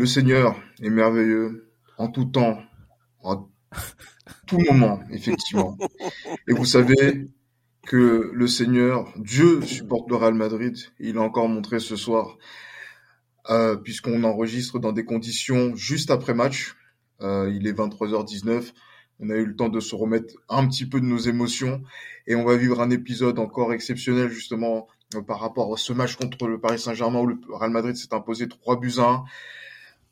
Le Seigneur est merveilleux en tout temps, en tout moment, effectivement. Et vous savez que le Seigneur, Dieu, supporte le Real Madrid. il a encore montré ce soir, euh, puisqu'on enregistre dans des conditions juste après match. Euh, il est 23h19. On a eu le temps de se remettre un petit peu de nos émotions et on va vivre un épisode encore exceptionnel justement euh, par rapport à ce match contre le Paris Saint-Germain où le Real Madrid s'est imposé 3 buts à 1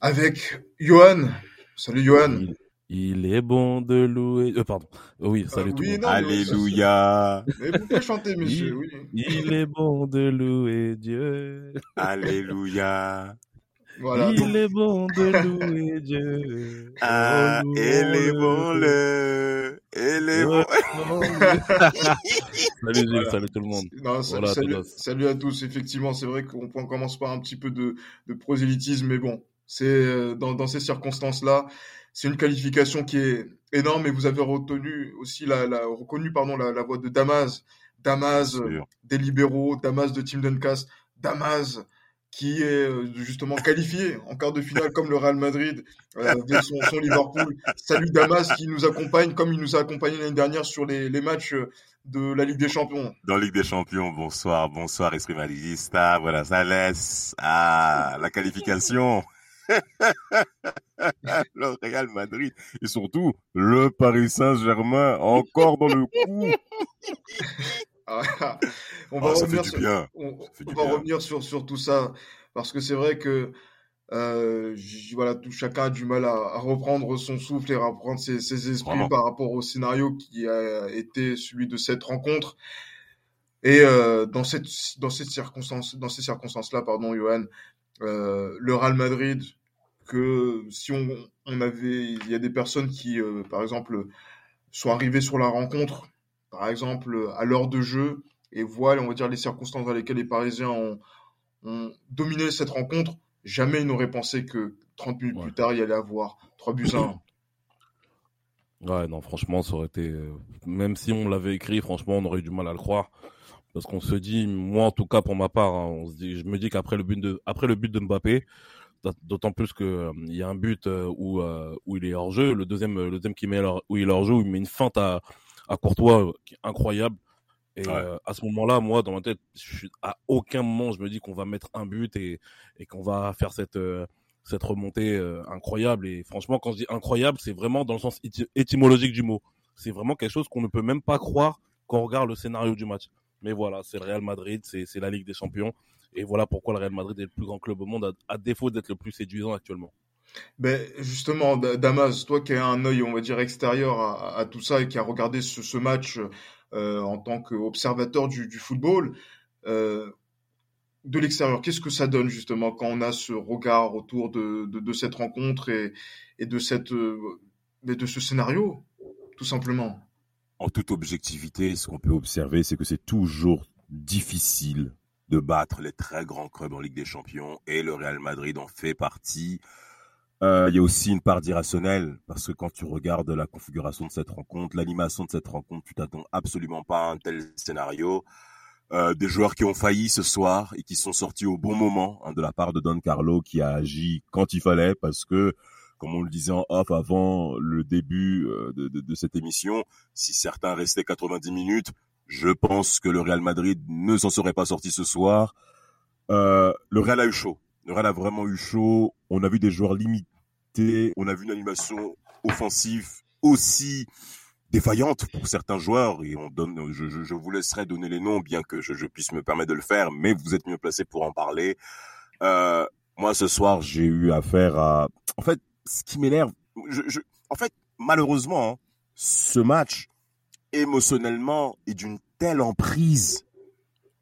avec Johan. Salut Johan. Il, est bon de louer. Euh, pardon. Euh, oui, salut tout le monde. Alléluia. Mais vous pouvez chanter, monsieur. Il, oui. il est bon de louer Dieu. Alléluia. Voilà. il est bon de louer Dieu. Ah, Oh, elle est bon le. Elle est bon. salut Gilles, Voilà. salut tout le monde. Non, sa- Voilà, salut, à tous. Effectivement, c'est vrai qu'on on commence par un petit peu de, de prosélytisme, mais bon, c'est euh, dans, dans ces circonstances-là, c'est une qualification qui est énorme. Et vous avez retenu aussi la, la reconnu pardon la, la voix de Damas, Damas euh, des libéraux, Damas de Team Duncast, Damas qui est euh, justement qualifié en quart de finale comme le Real Madrid euh, avec son, son Liverpool. Salut Damas qui nous accompagne comme il nous a accompagné l'année dernière sur les, les matchs euh, de la Ligue des Champions. Dans Ligue des Champions, bonsoir, bonsoir, Esprit Madridista. Voilà, ça laisse. Ah, la qualification. Le Real Madrid. Et surtout, le Paris Saint-Germain, encore dans le coup. On va Ah, revenir sur, sur, tout ça parce que c'est vrai que euh, voilà, tout chacun a du mal à, à reprendre son souffle et à reprendre ses, ses esprits Vraiment. par rapport au scénario qui a été celui de cette rencontre. Et euh, dans cette dans cette circonstance dans ces circonstances-là, pardon, Johan, euh, le Real Madrid que si on, on avait il y a des personnes qui euh, par exemple sont arrivées sur la rencontre par exemple à l'heure de jeu et voient on va dire les circonstances dans lesquelles les Parisiens ont, ont dominé cette rencontre jamais ils n'auraient pensé que 30 minutes Ouais. plus tard il y allait avoir 3 buts à 1 Ouais, non, franchement, ça aurait été. euh, Même si on l'avait écrit, franchement, on aurait eu du mal à le croire. Parce qu'on se dit, moi en tout cas pour ma part, hein, on se dit, je me dis qu'après le but de, après le but de Mbappé, d'autant plus que euh, il y a un but euh, où euh, où il est hors jeu, le deuxième, le deuxième qui met hors- où il est hors jeu, où il met une feinte à à Courtois qui est incroyable. Et Ouais. à ce moment-là, moi dans ma tête, je suis, à aucun moment je me dis qu'on va mettre un but et et qu'on va faire cette cette remontée incroyable. Et franchement, quand je dis incroyable, c'est vraiment dans le sens éty- étymologique du mot. C'est vraiment quelque chose qu'on ne peut même pas croire quand on regarde le scénario du match. Mais voilà, c'est le Real Madrid, c'est c'est la Ligue des Champions. Et voilà pourquoi le Real Madrid est le plus grand club au monde, à, à défaut d'être le plus séduisant actuellement. Ben justement, Da- Damas, toi qui as un œil, on va dire, extérieur à, à tout ça et qui a regardé ce, ce match euh, en tant qu'observateur du, du football, euh, de l'extérieur, qu'est-ce que ça donne justement quand on a ce regard autour de, de, de cette rencontre et, et de, cette, euh, mais de ce scénario, tout simplement? En toute objectivité, ce qu'on peut observer, c'est que c'est toujours difficile de battre les très grands clubs en Ligue des Champions et le Real Madrid en fait partie. Euh, Il y a aussi une part d'irrationnel parce que quand tu regardes la configuration de cette rencontre, l'animation de cette rencontre, tu t'attends absolument pas à un tel scénario. Euh, des joueurs qui ont failli ce soir et qui sont sortis au bon moment hein, de la part de Don Carlo qui a agi quand il fallait parce que comme on le disait en off avant le début euh, de, cette émission, si certains restaient 90 minutes, je pense que le Real Madrid ne s'en serait pas sorti ce soir. Euh, le Real a eu chaud. Le Real a vraiment eu chaud. On a vu des joueurs limités. On a vu une animation offensive aussi défaillante pour certains joueurs. Et on donne, je, je, je vous laisserai donner les noms, bien que je, je puisse me permettre de le faire, mais vous êtes mieux placé pour en parler. Euh, moi, ce soir, j'ai eu affaire à. En fait, ce qui m'énerve, je, en fait, malheureusement, hein, ce match émotionnellement est d'une telle emprise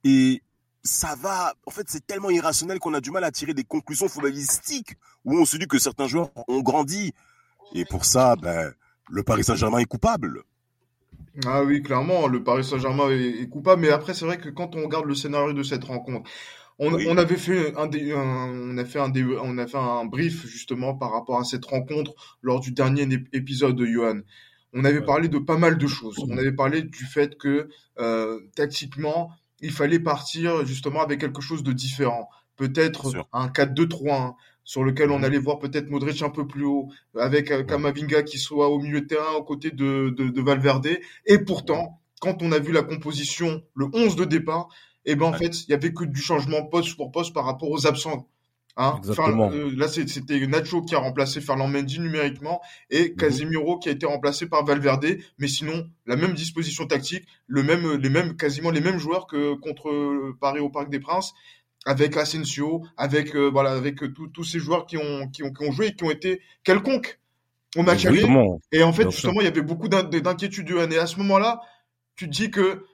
et ça va. En fait, c'est tellement irrationnel qu'on a du mal à tirer des conclusions footballistiques où on se dit que certains joueurs ont grandi. Et pour ça, ben, le Paris Saint-Germain est coupable. Ah oui, clairement, le Paris Saint-Germain est, coupable. Mais après, c'est vrai que quand on regarde le scénario de cette rencontre, on, on avait fait un, on a fait un, on a fait un brief justement par rapport à cette rencontre lors du dernier épisode de Johan. On avait parlé de pas mal de choses. On avait parlé du fait que euh, tactiquement, il fallait partir justement avec quelque chose de différent. Peut-être un 4-2-3-1 sur lequel on mmh. allait voir peut-être Modric un peu plus haut, avec euh, Kamavinga qui soit au milieu de terrain aux côtés de, de, de Valverde. Et pourtant, quand on a vu la composition, le 11 de départ, eh ben en fait, il y avait que du changement poste pour poste par rapport aux absents. Hein euh, là, c'était Nacho qui a remplacé Ferland Mendy numériquement et mhm. Casemiro qui a été remplacé par Valverde. Mais sinon, la même disposition tactique, le même, les mêmes, quasiment les mêmes joueurs que contre Paris au Parc des Princes, avec Asensio, avec euh, voilà, avec tous ces joueurs qui ont, qui ont qui ont joué et qui ont été quelconques au match aller. Et en fait, justement, il y avait beaucoup d'inquiétudes. Et à ce moment-là, tu te dis que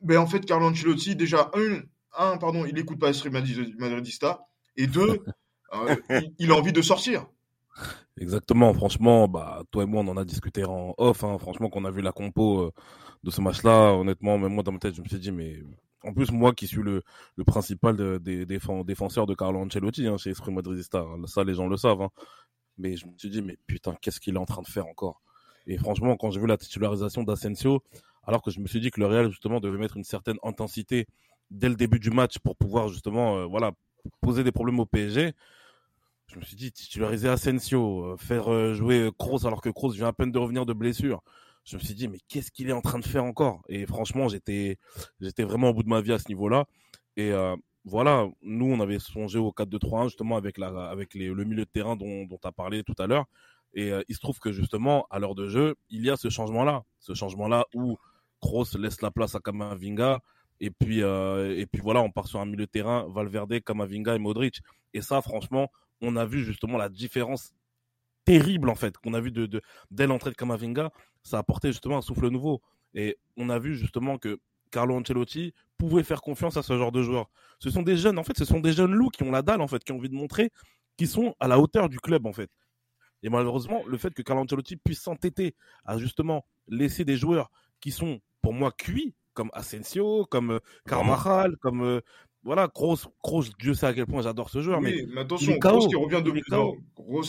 ben en fait, Carlo Ancelotti, déjà, un, un pardon, il écoute pas Estri Madridista, et deux, euh, il, a envie de sortir. Exactement, franchement, bah, toi et moi, on en a discuté en off, hein. franchement, qu'on a vu la compo euh, de ce match-là, honnêtement, même moi, dans ma tête, je me suis dit, mais en plus, moi qui suis le, principal défenseurs de Carlo Ancelotti hein, chez Esprit Madridista, hein. ça, les gens le savent, hein. mais je me suis dit, mais putain, qu'est-ce qu'il est en train de faire encore? Et franchement, quand j'ai vu la titularisation d'Asensio, alors que je me suis dit que le Real justement devait mettre une certaine intensité dès le début du match pour pouvoir justement euh, voilà poser des problèmes au PSG. Je me suis dit titulariser Asensio, euh, faire euh, jouer Kroos alors que Kroos vient à peine de revenir de blessure. Je me suis dit mais qu'est-ce qu'il est en train de faire encore? Et franchement, j'étais j'étais vraiment au bout de ma vie à ce niveau-là et voilà, nous on avait songé au 4-2-3-1 justement avec la avec le milieu de terrain dont tu as parlé tout à l'heure et il se trouve que justement à l'heure de jeu, il y a ce changement là, ce changement là où Kroos laisse la place à Kamavinga. Et puis, euh, et puis voilà, on part sur un milieu de terrain, Valverde, Kamavinga et Modric. Et ça, franchement, on a vu justement la différence terrible, en fait, qu'on a vu dès l'entrée de Kamavinga. Ça a apporté justement un souffle nouveau. Et on a vu justement que Carlo Ancelotti pouvait faire confiance à ce genre de joueurs. Ce sont des jeunes, en fait, ce sont des jeunes loups qui ont la dalle, en fait, qui ont envie de montrer qu'ils sont à la hauteur du club, en fait. Et malheureusement, le fait que Carlo Ancelotti puisse s'entêter à justement laisser des joueurs qui sont pour moi cuit, comme Asensio, comme euh, Carvajal, comme euh, voilà, Grosse, grosse, Dieu sait à quel point j'adore ce joueur. mais, attention, Grosse qui revient de blessure,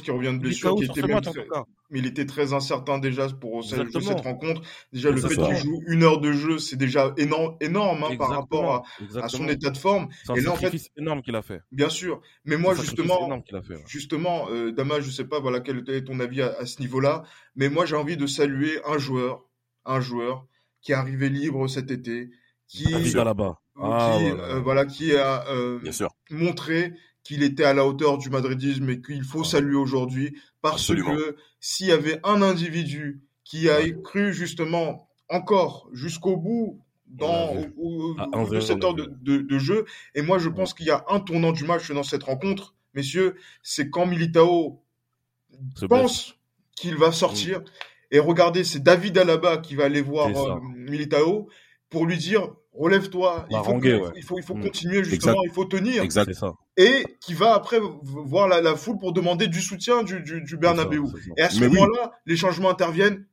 qui revient de blessure, qui était même très, mais il était très incertain déjà pour cette, cette rencontre. Déjà, le fait qu'il joue une heure de jeu, c'est déjà énorme, énorme hein, par rapport à, à, son état de forme. C'est un sacrifice énorme qu'il a fait. Bien sûr, mais moi justement, justement, euh, Dama, je sais pas, voilà, quel est ton avis à, à ce niveau-là, mais moi j'ai envie de saluer un joueur, un joueur qui est arrivé libre cet été, qui, là-bas. Ah, euh, voilà. qui a euh, montré qu'il était à la hauteur du madridisme et qu'il faut saluer aujourd'hui parce que s'il y avait un individu qui a cru justement encore jusqu'au bout dans cette heure de, de, jeu. Et moi je pense qu'il y a un tournant du match dans cette rencontre messieurs c'est quand Militao pense qu'il va sortir mm. Et regardez, c'est David Alaba qui va aller voir euh, Militao pour lui dire relève-toi, il, faut, il faut, mm. continuer justement, il faut tenir. Exact. Et qui va après voir la, foule pour demander du soutien du, du, du Bernabeu. Et à ce moment-là, les changements interviennent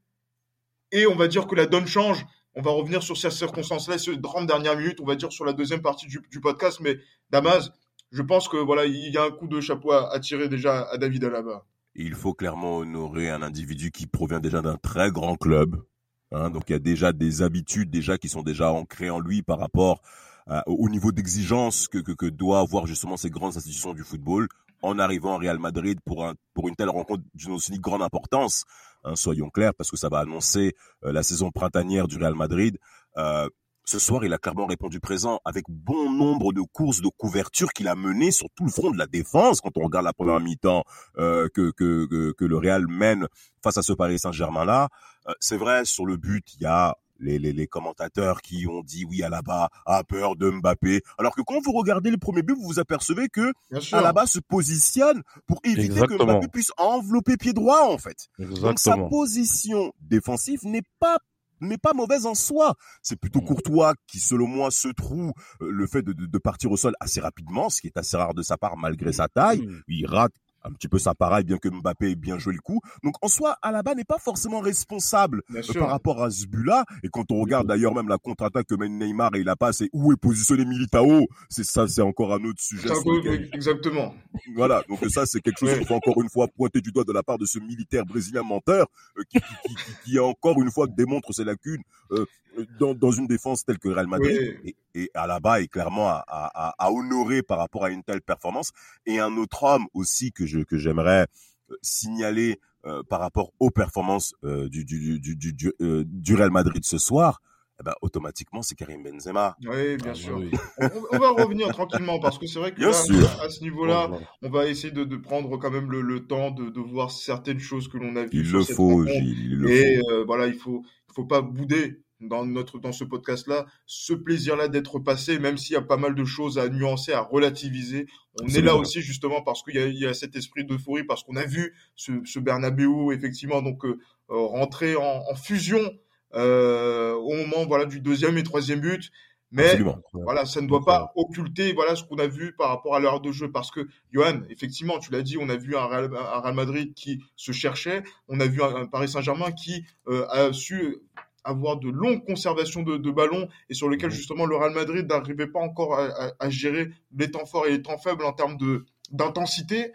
et on va dire que la donne change. On va revenir sur ces circonstances-là, ces 30 dernières minutes, on va dire sur la deuxième partie du, du podcast. Mais Damas, je pense que voilà, il y a un coup de chapeau à, à tirer déjà à David Alaba il faut clairement honorer un individu qui provient déjà d'un très grand club. Hein, donc il y a déjà des habitudes déjà qui sont déjà ancrées en lui par rapport au niveau d'exigence que, que, que doit avoir justement ces grandes institutions du football en arrivant au Real Madrid pour un pour une telle rencontre d'une aussi grande importance. Hein, soyons clairs parce que ça va annoncer euh, la saison printanière du Real Madrid. Euh, ce soir, il a clairement répondu présent avec bon nombre de courses de couverture qu'il a menées sur tout le front de la défense quand on regarde la première mi-temps euh, que, que, que, le Real mène face à ce Paris Saint-Germain-là. Euh, c'est vrai, sur le but, il y a les, les, les, commentateurs qui ont dit oui, Alaba a peur de Mbappé. Alors que quand vous regardez le premier but, vous vous apercevez que Alaba se positionne pour éviter que Mbappé puisse envelopper pied droit en fait. Donc sa position défensive n'est pas n'est pas mauvaise en soi. C'est plutôt Mm. Courtois qui, selon moi, se trouve euh, le fait de, de, de partir au sol assez rapidement, ce qui est assez rare de sa part malgré sa taille. Mm. Il rate un petit peu ça pareil, bien que Mbappé ait bien joué le coup. Donc en soi, Alaba n'est pas forcément responsable euh, par rapport à ce but-là. Et quand on regarde d'ailleurs même la contre-attaque que mène Neymar et il a passe et où est positionné Militao, c'est ça, c'est encore un autre sujet. Lequel- Exactement. voilà, donc ça c'est quelque chose Ouais. qu'il faut encore une fois pointer du doigt de la part de ce militaire brésilien menteur euh, qui, qui, qui, qui- qui, encore une fois démontre ses lacunes euh, dans, dans une défense telle que Real Madrid Oui. et, et Alaba est clairement à, à, à- à honorer par rapport à une telle performance et un autre homme aussi que je que j'aimerais euh, signaler euh, par rapport aux performances euh, du, du, du, du, du, euh, du Real Madrid ce soir, eh ben, automatiquement c'est Karim Benzema. Oui, bien Ah, sûr. oui. On, on va revenir tranquillement parce que c'est vrai que là, à ce niveau-là, on va essayer de, de prendre quand même le, le temps de, de voir certaines choses que l'on a vues Il sur le cette faut. Gilles, il le Et faut. euh, voilà, il faut, il faut pas bouder dans notre dans ce podcast-là ce plaisir-là d'être passé, même s'il y a pas mal de choses à nuancer, à relativiser. On est là aussi justement parce qu'il y a, il y a cet esprit d'euphorie, parce qu'on a vu ce, ce Bernabeu effectivement donc euh, euh, rentrer en, en fusion euh, au moment voilà du deuxième et troisième but. Mais Absolument. voilà, ça ne doit pas occulter voilà ce qu'on a vu par rapport à l'heure de jeu parce que Johan, effectivement, tu l'as dit, on a vu un Real, un Real Madrid qui se cherchait, on a vu un, un Paris Saint-Germain qui euh, a su avoir de longues conservations de, de ballons et sur lequel Mhm. justement le Real Madrid n'arrivait pas encore à, à- à gérer les temps forts et les temps faibles en termes de d'intensité.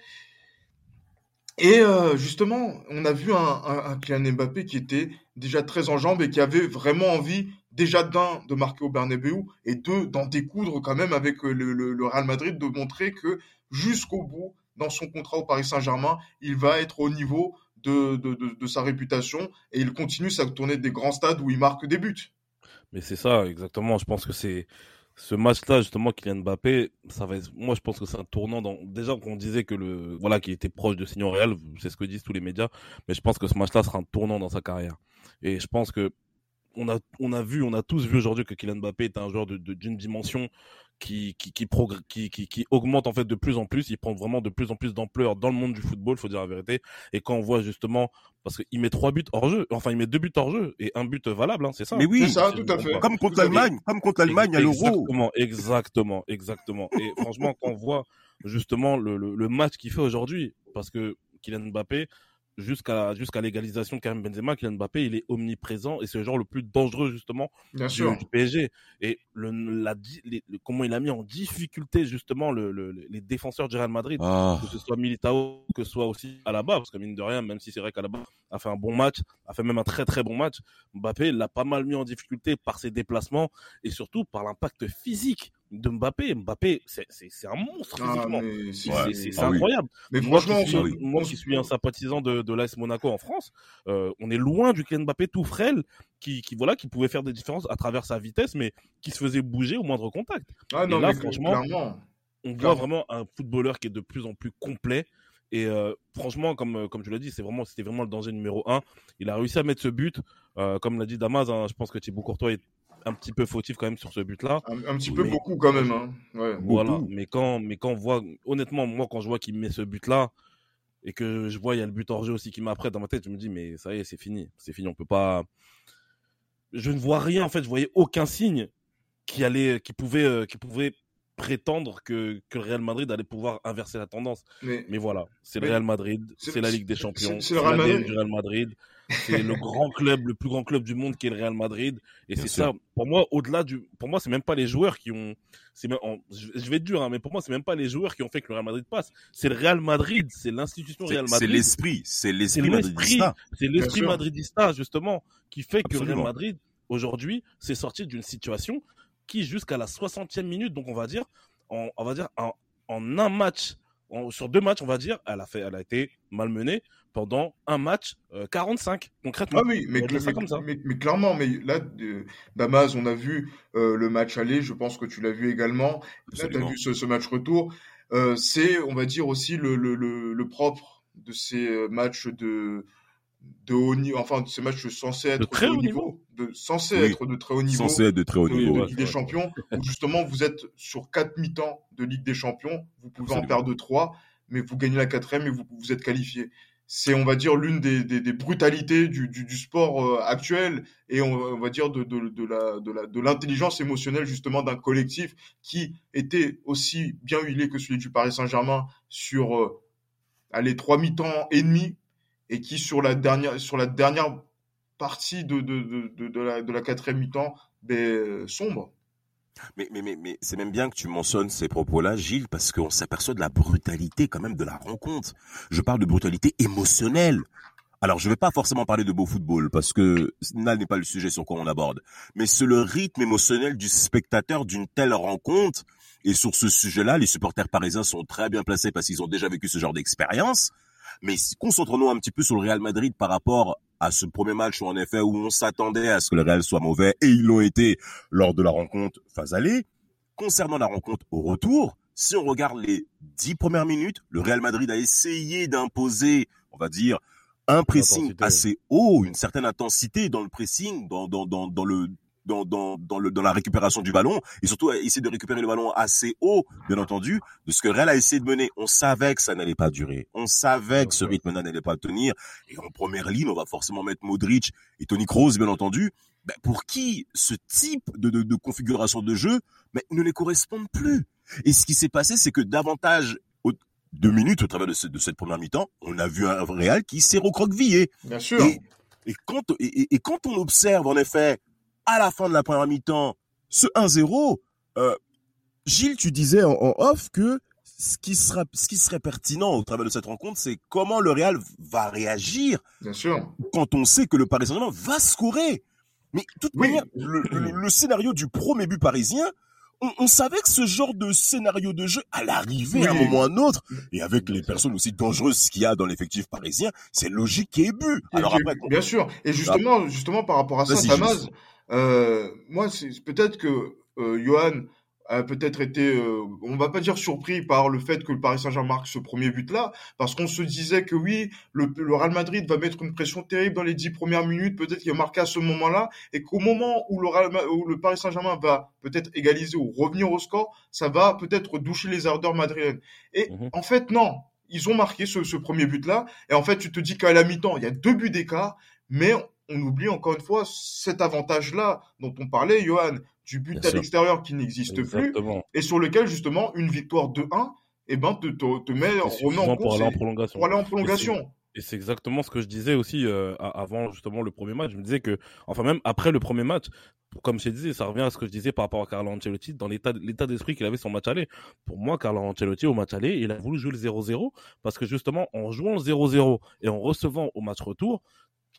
Et euh, justement, on a vu un, un, un Kylian Mbappé qui était déjà très en jambes et qui avait vraiment envie déjà d'un de marquer au Bernabeu et deux d'en découdre quand même avec le, le, le Real Madrid, de montrer que jusqu'au bout, dans son contrat au Paris Saint-Germain, il va être au niveau de, sa réputation et il continue sa tournée des grands stades où il marque des buts. Mais c'est ça, exactement. Je pense que c'est ce match-là, justement, Kylian Mbappé, ça va moi, je pense que c'est un tournant dans, déjà qu'on disait que le, voilà, qu'il était proche de Signon Real, c'est ce que disent tous les médias, mais je pense que ce match-là sera un tournant dans sa carrière. Et je pense que on a, on a vu, on a tous vu aujourd'hui que Kylian Mbappé est un joueur d'une dimension qui, qui, qui, progr- qui, qui, qui augmente en fait de plus en plus. Il prend vraiment de plus en plus d'ampleur dans le monde du football, faut dire la vérité. Et quand on voit justement, parce qu'il met trois buts hors jeu, enfin il met deux buts hors jeu et un but valable, hein, c'est ça. Mais oui, C'est ça, tout à fait. pas. Comme contre l'Allemagne, comme contre l'Allemagne à l'Euro. Exactement, exactement, exactement. Et franchement, quand on voit justement le, le, le match qu'il fait aujourd'hui, parce que Kylian Mbappé, jusqu'à jusqu'à l'égalisation de Karim Benzema, Kylian Mbappé, il est omniprésent et c'est le genre le plus dangereux justement Bien du, sûr. du PSG. Et le, la, di- les- le- comment il a mis en difficulté justement le, le- les défenseurs du Real Madrid Ah, que ce soit Militao, que ce soit aussi Alaba, parce que mine de rien, même si c'est vrai qu'Alaba a fait un bon match, a fait même un très très bon match, Mbappé l'a pas mal mis en difficulté par ses déplacements et surtout par l'impact physique de Mbappé. Mbappé, c'est un monstre Ah, physiquement. c'est- Ah oui. incroyable. mais Moi franchement, qui suis, oui. moi qui suis un sympathisant de, de l'AS Monaco en France, euh, on est loin du Kylian Mbappé tout frêle, qui, qui voilà, qui pouvait faire des différences à travers sa vitesse, mais qui se faisait bouger au moindre contact. Ah non, là, mais franchement, clairement. On voit Clairement. vraiment un footballeur qui est de plus en plus complet. Et euh, franchement, comme, euh, comme tu l'as dit, c'est vraiment, c'était vraiment le danger numéro un. Il a réussi à mettre ce but. Euh, comme l'a dit Damas, hein, je pense que Thibaut Courtois est un petit peu fautif quand même sur ce but-là. Un, un petit peu Mais- beaucoup quand même. Hein. Ouais. Voilà. Beaucoup. Mais quand, mais quand on voit, honnêtement, moi, quand je vois qu'il met ce but-là et que je vois, il y a le but hors jeu aussi qui m'apprête dans ma tête, je me dis, mais ça y est, c'est fini. C'est fini. On peut pas. Je ne vois rien, en fait. Je voyais aucun signe qui allait, qui pouvait, euh, qui pouvait prétendre que, que le Real Madrid allait pouvoir inverser la tendance. Mais Mais voilà, c'est le Real Madrid, c'est- c'est la Ligue des Champions, c'est- c'est c'est le Real l'ADN Madrid. du Real Madrid, c'est le grand club, le plus grand club du monde qui est le Real Madrid. Et c'est ça, pour moi, au-delà du, pour moi, c'est même pas les joueurs qui ont, c'est même, en- je je vais être dur, hein, mais pour moi, c'est même pas les joueurs qui ont fait que le Real Madrid passe. C'est le Real Madrid, c'est l'institution c'est Real c'est Madrid. l'esprit, c'est C'est l'esprit madridista. c'est l'esprit madridista, justement, qui fait que le. Real Madrid, aujourd'hui, s'est sorti d'une situation qui, jusqu'à la 60e minute, donc on va dire, en, on va dire, en, en un match, en- sur deux matchs, on va dire, elle a fait, elle a été malmenée pendant un match, euh, 45, concrètement. Ah oui, mais, On va dire ça mais- comme ça. mais- mais clairement, mais là, euh, Damas, on a vu euh, le match aller, je pense que tu l'as vu également. Là, tu as vu ce, ce match retour. Euh, c'est, on va dire aussi, le, le, le, le propre de ces euh, matchs de, de haut niveau, enfin, de ces matchs censés être très de haut de, censés Oui. être de très haut niveau. Censé être de très haut de, niveau. de ouais, Ligue des. Champions, où justement vous êtes sur quatre mi-temps de Ligue des Champions, vous pouvez en Absolument. perdre trois, mais vous gagnez la quatrième et vous, vous êtes qualifié. c'est, on va dire, l'une des, des, des brutalités du, du, du sport euh, actuel et on, on, va dire de, de, de la de la de l'intelligence émotionnelle justement d'un collectif qui était aussi bien huilé que celui du Paris Saint-Germain sur euh, allez trois mi-temps et demi et qui sur la dernière sur la dernière partie de de de, de, la quatrième mi-temps ben, sombre. Mais, mais, mais, mais c'est même bien que tu mentionnes ces propos-là, Gilles, parce qu'on s'aperçoit de la brutalité quand même de la rencontre. Je parle de brutalité émotionnelle. Alors, je ne vais pas forcément parler de beau football, parce que là n'est pas le sujet sur quoi on aborde. Mais c'est le rythme émotionnel du spectateur d'une telle rencontre. Et sur ce sujet-là, les supporters parisiens sont très bien placés parce qu'ils ont déjà vécu ce genre d'expérience. Mais concentrons-nous un petit peu sur le Real Madrid par rapport à ce premier match où en effet où on s'attendait à ce que le Real soit mauvais et ils l'ont été lors de la rencontre phase aller. Concernant la rencontre au retour, si on regarde les dix premières minutes, le Real Madrid a essayé d'imposer, on va dire, un pressing assez haut, une certaine intensité dans le pressing, dans, dans, dans, dans le dans, dans, dans, le, dans la récupération du ballon et surtout essayer de récupérer le ballon assez haut, bien entendu, de ce que Real a essayé de mener. On savait que ça n'allait pas durer. On savait que ce rythme-là n'allait pas tenir. Et en première ligne, on va forcément mettre Modric et Tony Kroos, bien entendu. Ben, pour qui ce type de, de, de configuration de jeu ben, ne les correspond plus. Et ce qui s'est passé, c'est que davantage deux minutes au travers de, ce, de cette première mi-temps, on a vu un Real qui s'est recroquevillé. Bien sûr. Et, et quand, et, et, quand on observe en effet à la fin de la première mi-temps, ce 1-0, euh, Gilles, tu disais en, en, off que ce qui, sera, ce qui serait pertinent au travers de cette rencontre, c'est comment le Real va réagir Bien sûr. quand on sait que le Paris Saint-Germain va scorer. Mais de toute oui. manière, le, le, le, scénario du premier but parisien, on, on, savait que ce genre de scénario de jeu allait arriver oui. à un moment ou à un autre. Et avec les personnes aussi dangereuses qu'il y a dans l'effectif parisien, c'est logique qu'il y ait but. Alors après, bien sûr. Et justement, ah. justement par rapport à ça, Tamaz, moi, c'est peut-être que euh, Johan a peut-être été, euh, on va pas dire surpris par le fait que le Paris Saint-Germain marque ce premier but-là, parce qu'on se disait que oui, le, le, Real Madrid va mettre une pression terrible dans les dix premières minutes, peut-être qu'il va marquer à ce moment-là, et qu'au moment où le, Real, où le Paris Saint-Germain va peut-être égaliser ou revenir au score, ça va peut-être doucher les ardeurs madrilènes. Et mmh. en fait, non, ils ont marqué ce, ce premier but-là, et en fait, tu te dis qu'à la mi-temps, il y a deux buts d'écart, mais on oublie encore une fois cet avantage-là dont on parlait, Johan, du but Bien à l'extérieur qui n'existe plus et sur lequel justement une victoire de 1 eh ben, te, te, te met, en pour aller en prolongation. Pour aller en prolongation. Et c'est exactement ce que je disais aussi euh, avant justement le premier match. Je me disais que, enfin même après le premier match, comme je disais, ça revient à ce que je disais par rapport à Carlo Ancelotti dans l'état d'esprit qu'il avait son match aller. Pour moi, Carlo Ancelotti au match aller, il a voulu jouer le 0-0 parce que justement en jouant le 0-0 et en recevant au match retour,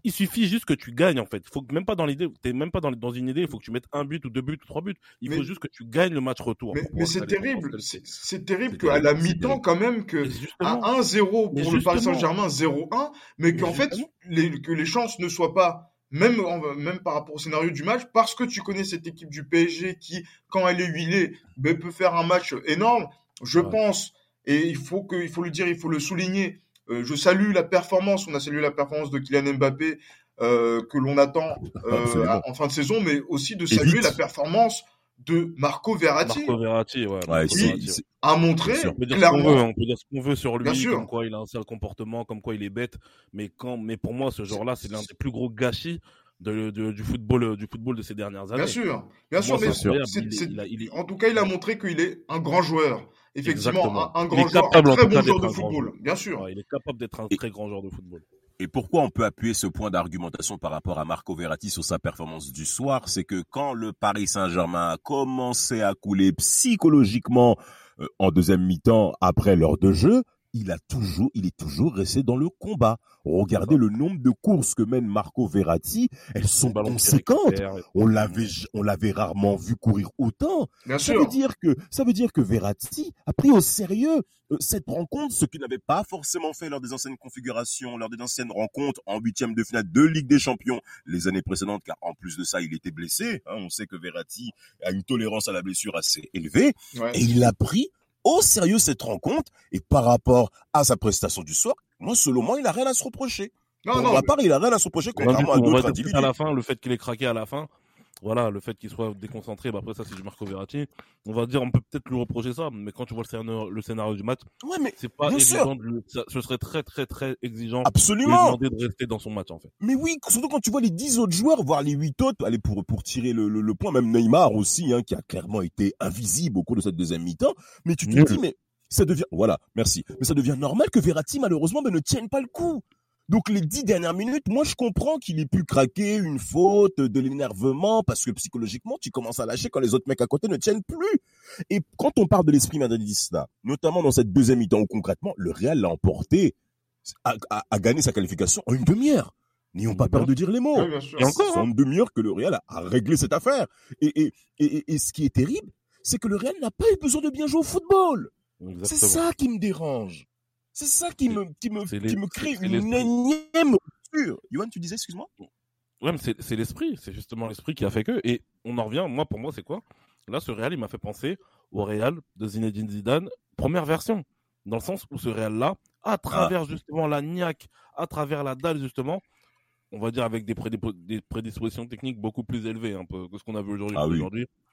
il suffit juste que tu gagnes en fait. Faut que même pas dans l'idée, t'es même pas dans, dans, une idée. Il faut que tu mettes un but ou deux buts ou trois buts. Il mais, faut juste que tu gagnes le match retour. Mais, mais c'est terrible. C'est terrible qu'à la mi-temps quand même que à 1-0 pour le Paris Saint-Germain, 0-1, mais qu'en fait les, que les chances ne soient pas même même par rapport au scénario du match parce que tu connais cette équipe du PSG qui quand elle est huilée ben, peut faire un match énorme. Je ouais. pense et il faut que il faut le dire, il faut le souligner euh, je salue la performance, on a salué la performance de Kylian Mbappé euh, que l'on attend euh, en fin de saison, mais aussi de saluer la performance de Marco Verratti, Marco Verratti, ouais, ouais qui Verratti. a montré on peut clairement. Veut, on peut dire ce qu'on veut sur lui, comme quoi il a un sale comportement, comme quoi il est bête, mais quand, mais pour moi, ce genre-là, c'est l'un des plus gros gâchis de, de, du football du football de ces dernières années. Bien sûr, bien sûr, mais sûr. il est, il est... en tout cas, il a montré qu'il est un grand joueur. Effectivement, un, un, grand joueur, un très bon joueur de football, bien sûr. Ouais, il est capable d'être un et, très grand joueur de football. Et pourquoi on peut appuyer ce point d'argumentation par rapport à Marco Verratti sur sa performance du soir, c'est que quand le Paris Saint-Germain a commencé à couler psychologiquement euh, en deuxième mi-temps après l'heure de jeu, il a toujours, il est toujours resté dans le combat. Regardez le nombre de courses que mène Marco Verratti, elles sont conséquentes. On l'avait, on l'avait rarement vu courir autant. Bien ça sûr. veut dire que, ça veut dire que Verratti a pris au sérieux euh, cette rencontre, ce qu'il n'avait pas forcément fait lors des anciennes configurations, lors des anciennes rencontres en huitième de finale de Ligue des Champions les années précédentes, car en plus de ça, il était blessé. Hein, on sait que Verratti a une tolérance à la blessure assez élevée, ouais. et il l'a pris au sérieux cette rencontre et par rapport à sa prestation du soir, moi, selon moi, il a rien à se reprocher. Non, Pour non, ma part, il a rien à se reprocher contrairement à d'autres individus. À la fin, le fait qu'il ait craqué à la fin, voilà, le fait qu'il soit déconcentré, bah après ça c'est du Marco Verratti. On va dire, on peut peut-être lui reprocher ça, mais quand tu vois le scénario, le scénario du match, Ouais, mais c'est pas évident. de lui- ça- ce serait très très très exigeant de lui absolument. demander de rester dans son match en fait. Mais oui, surtout quand tu vois les 10 autres joueurs, voire les 8 autres, allez, pour, pour tirer le, le, le point, même Neymar aussi, hein, qui a clairement été invisible au cours de cette deuxième mi-temps. Mais tu te dis, mais ça devient, voilà, merci. Mais ça devient normal que Verratti, malheureusement, ben, ne tienne pas le coup. Donc les dix dernières minutes, moi je comprends qu'il ait pu craquer une faute, de l'énervement, parce que psychologiquement tu commences à lâcher quand les autres mecs à côté ne tiennent plus. Et quand on parle de l'esprit madridiste là, notamment dans cette deuxième mi-temps où concrètement le Real l'a emporté, a, a- a gagné sa qualification en une demi-heure. N'ayons pas peur de dire les mots. Oui. Et encore, C'est en une demi-heure que le Real a, a réglé cette affaire. Et, et, et, et- et ce qui est terrible, c'est que le Real n'a pas eu besoin de bien jouer au football. C'est ça qui me dérange. C'est ça qui me, qui me, qui les- me crée une énième rupture. Yoann, tu disais, excuse-moi? Ouais, mais c'est l'esprit, c'est justement l'esprit qui a fait que. Et on en revient, moi, pour moi, c'est quoi? Là, ce Real, il m'a fait penser au Real de Zinedine Zidane, première version. Dans le sens où ce Real-là, à travers justement la niaque, à travers la dalle, justement, on va dire avec des, prédispo- des prédispositions techniques beaucoup plus élevées un peu que ce qu'on a vu aujourd'hui. Ah oui.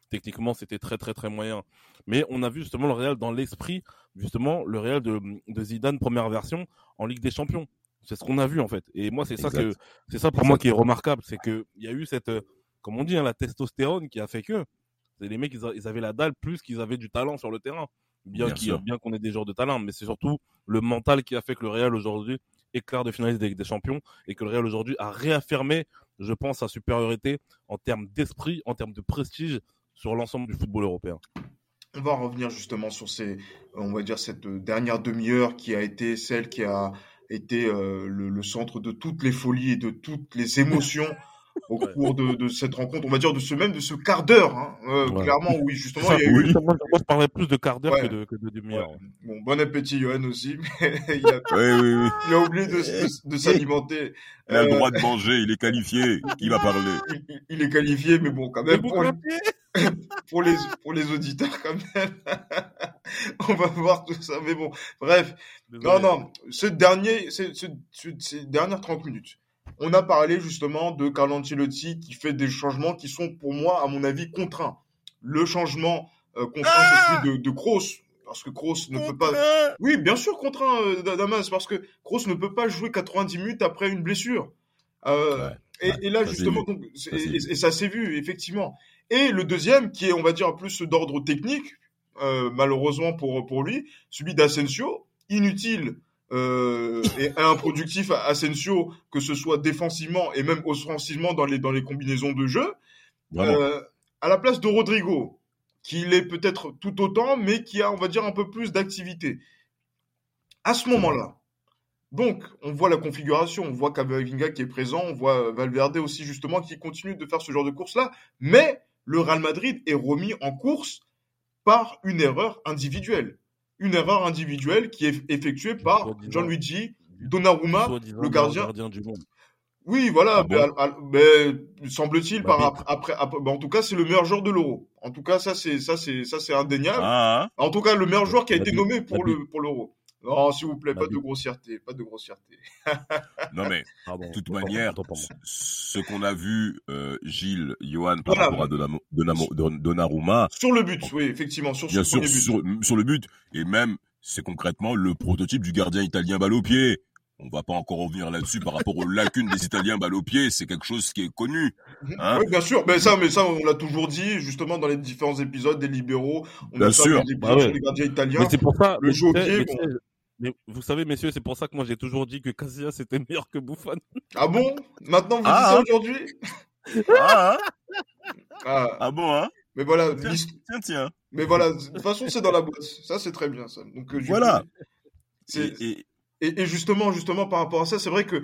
Techniquement, c'était très, très, très moyen. Mais on a vu justement le Real dans l'esprit, justement, le Real de, de Zidane, première version, en Ligue des Champions. C'est ce qu'on a vu, en fait. Et moi, c'est ça que, c'est ça pour moi qui est remarquable, c'est que il y a eu cette, euh, comme on dit, hein, la testostérone qui a fait que c'est les mecs, ils, a- ils avaient la dalle plus qu'ils avaient du talent sur le terrain. Bien Bien qu'il- sûr. bien qu'on ait des joueurs de talent, mais c'est surtout le mental qui a fait que le Real aujourd'hui est quart de finaliste des, des champions et que le Real aujourd'hui a réaffirmé, je pense, sa supériorité en termes d'esprit, en termes de prestige sur l'ensemble du football européen. On va revenir justement sur ces, on va dire cette dernière demi-heure qui a été celle qui a été euh, le, le centre de toutes les folies et de toutes les émotions au Ouais. cours de, de cette rencontre. On va dire de ce même de ce quart d'heure, hein. Euh, Ouais. clairement oui justement Ça, il y a eu. oui. moi, moi, je parlais plus de quart d'heure Ouais. que de, que de demi-heure. Ouais. Bon bon appétit Johan aussi, mais il a, Oui, oui, oui. il a oublié de, de- de s'alimenter. Il a le Euh, droit de manger, il est qualifié. Qui va parler il, il est qualifié, mais bon quand Mais même pour, les pour les auditeurs quand même. on va voir tout ça, mais bon bref. Non, Désolé. non, ce dernier, ce- ce- ce- ces dernières 30 minutes, on a parlé justement de Carlo Ancelotti qui fait des changements qui sont pour moi, à mon avis, contraints. Le changement euh, contraint, c'est celui de, de Kroos, parce que Kroos ne peut pas... Oui, bien sûr, contraint, euh, Damas, parce que Kroos ne peut pas jouer 90 minutes après une blessure. Euh, Ouais, et, ouais, et là, justement, donc, et ça s'est vu, effectivement. Et le deuxième, qui est, on va dire, plus d'ordre technique, euh, malheureusement pour, pour lui, celui d'Asensio, inutile euh, et improductif à Asensio, que ce soit défensivement et même offensivement dans les, dans les combinaisons de jeu, euh, à la place de Rodrigo, qui l'est peut-être tout autant, mais qui a, on va dire, un peu plus d'activité. À ce moment-là, donc, on voit la configuration, on voit Camavinga qui est présent, on voit Valverde aussi, justement, qui continue de faire ce genre de course-là, mais le Real Madrid est remis en course par une erreur individuelle. Une erreur individuelle qui est effectuée par. Gianluigi Donnarumma, le gardien. du monde. Oui, voilà, Ah bon semble-t-il, Bah, par mais- après, après, après- en tout cas, c'est le meilleur joueur de l'Euro. En tout cas, ça, c'est, ça, c'est, ça, c'est indéniable. Ah, En tout cas, le meilleur joueur qui a été nommé pour la le, pour l'Euro. Non, s'il vous plaît, La pas de grossièreté, pas de grossièreté. Non, mais de toute manière, ce qu'on a vu, euh, Gilles, Johan, par Voilà. rapport à Donamo- Donamo- Don- Donnarumma, Sur le but, oui, effectivement, sur bien sûr, but. sur, sur le but, et même, c'est concrètement le prototype du gardien italien balle au pied. On va pas encore revenir là-dessus par rapport aux lacunes des Italiens balle au pied, c'est quelque chose qui est connu. Hein oui, bien sûr, mais ça, mais ça, on l'a toujours dit, justement, dans les différents épisodes des libéraux. On Bien a sûr. des épisodes Bah ouais. sur les gardiens italiens. Mais c'est pour ça. le jeu au pied, mais vous savez, messieurs, c'est pour ça que moi j'ai toujours dit que Casillas était meilleur que Buffon. Ah bon? Maintenant, vous Ah, dites ça aujourd'hui? Ah, hein Ah, ah bon, hein mais voilà, Tiens. Tiens, tiens. mais voilà, de toute façon, c'est dans la boîte. Ça, c'est très bien, ça. Donc, euh, Voilà. Et, et- Et, et justement, justement, par rapport à ça, c'est vrai que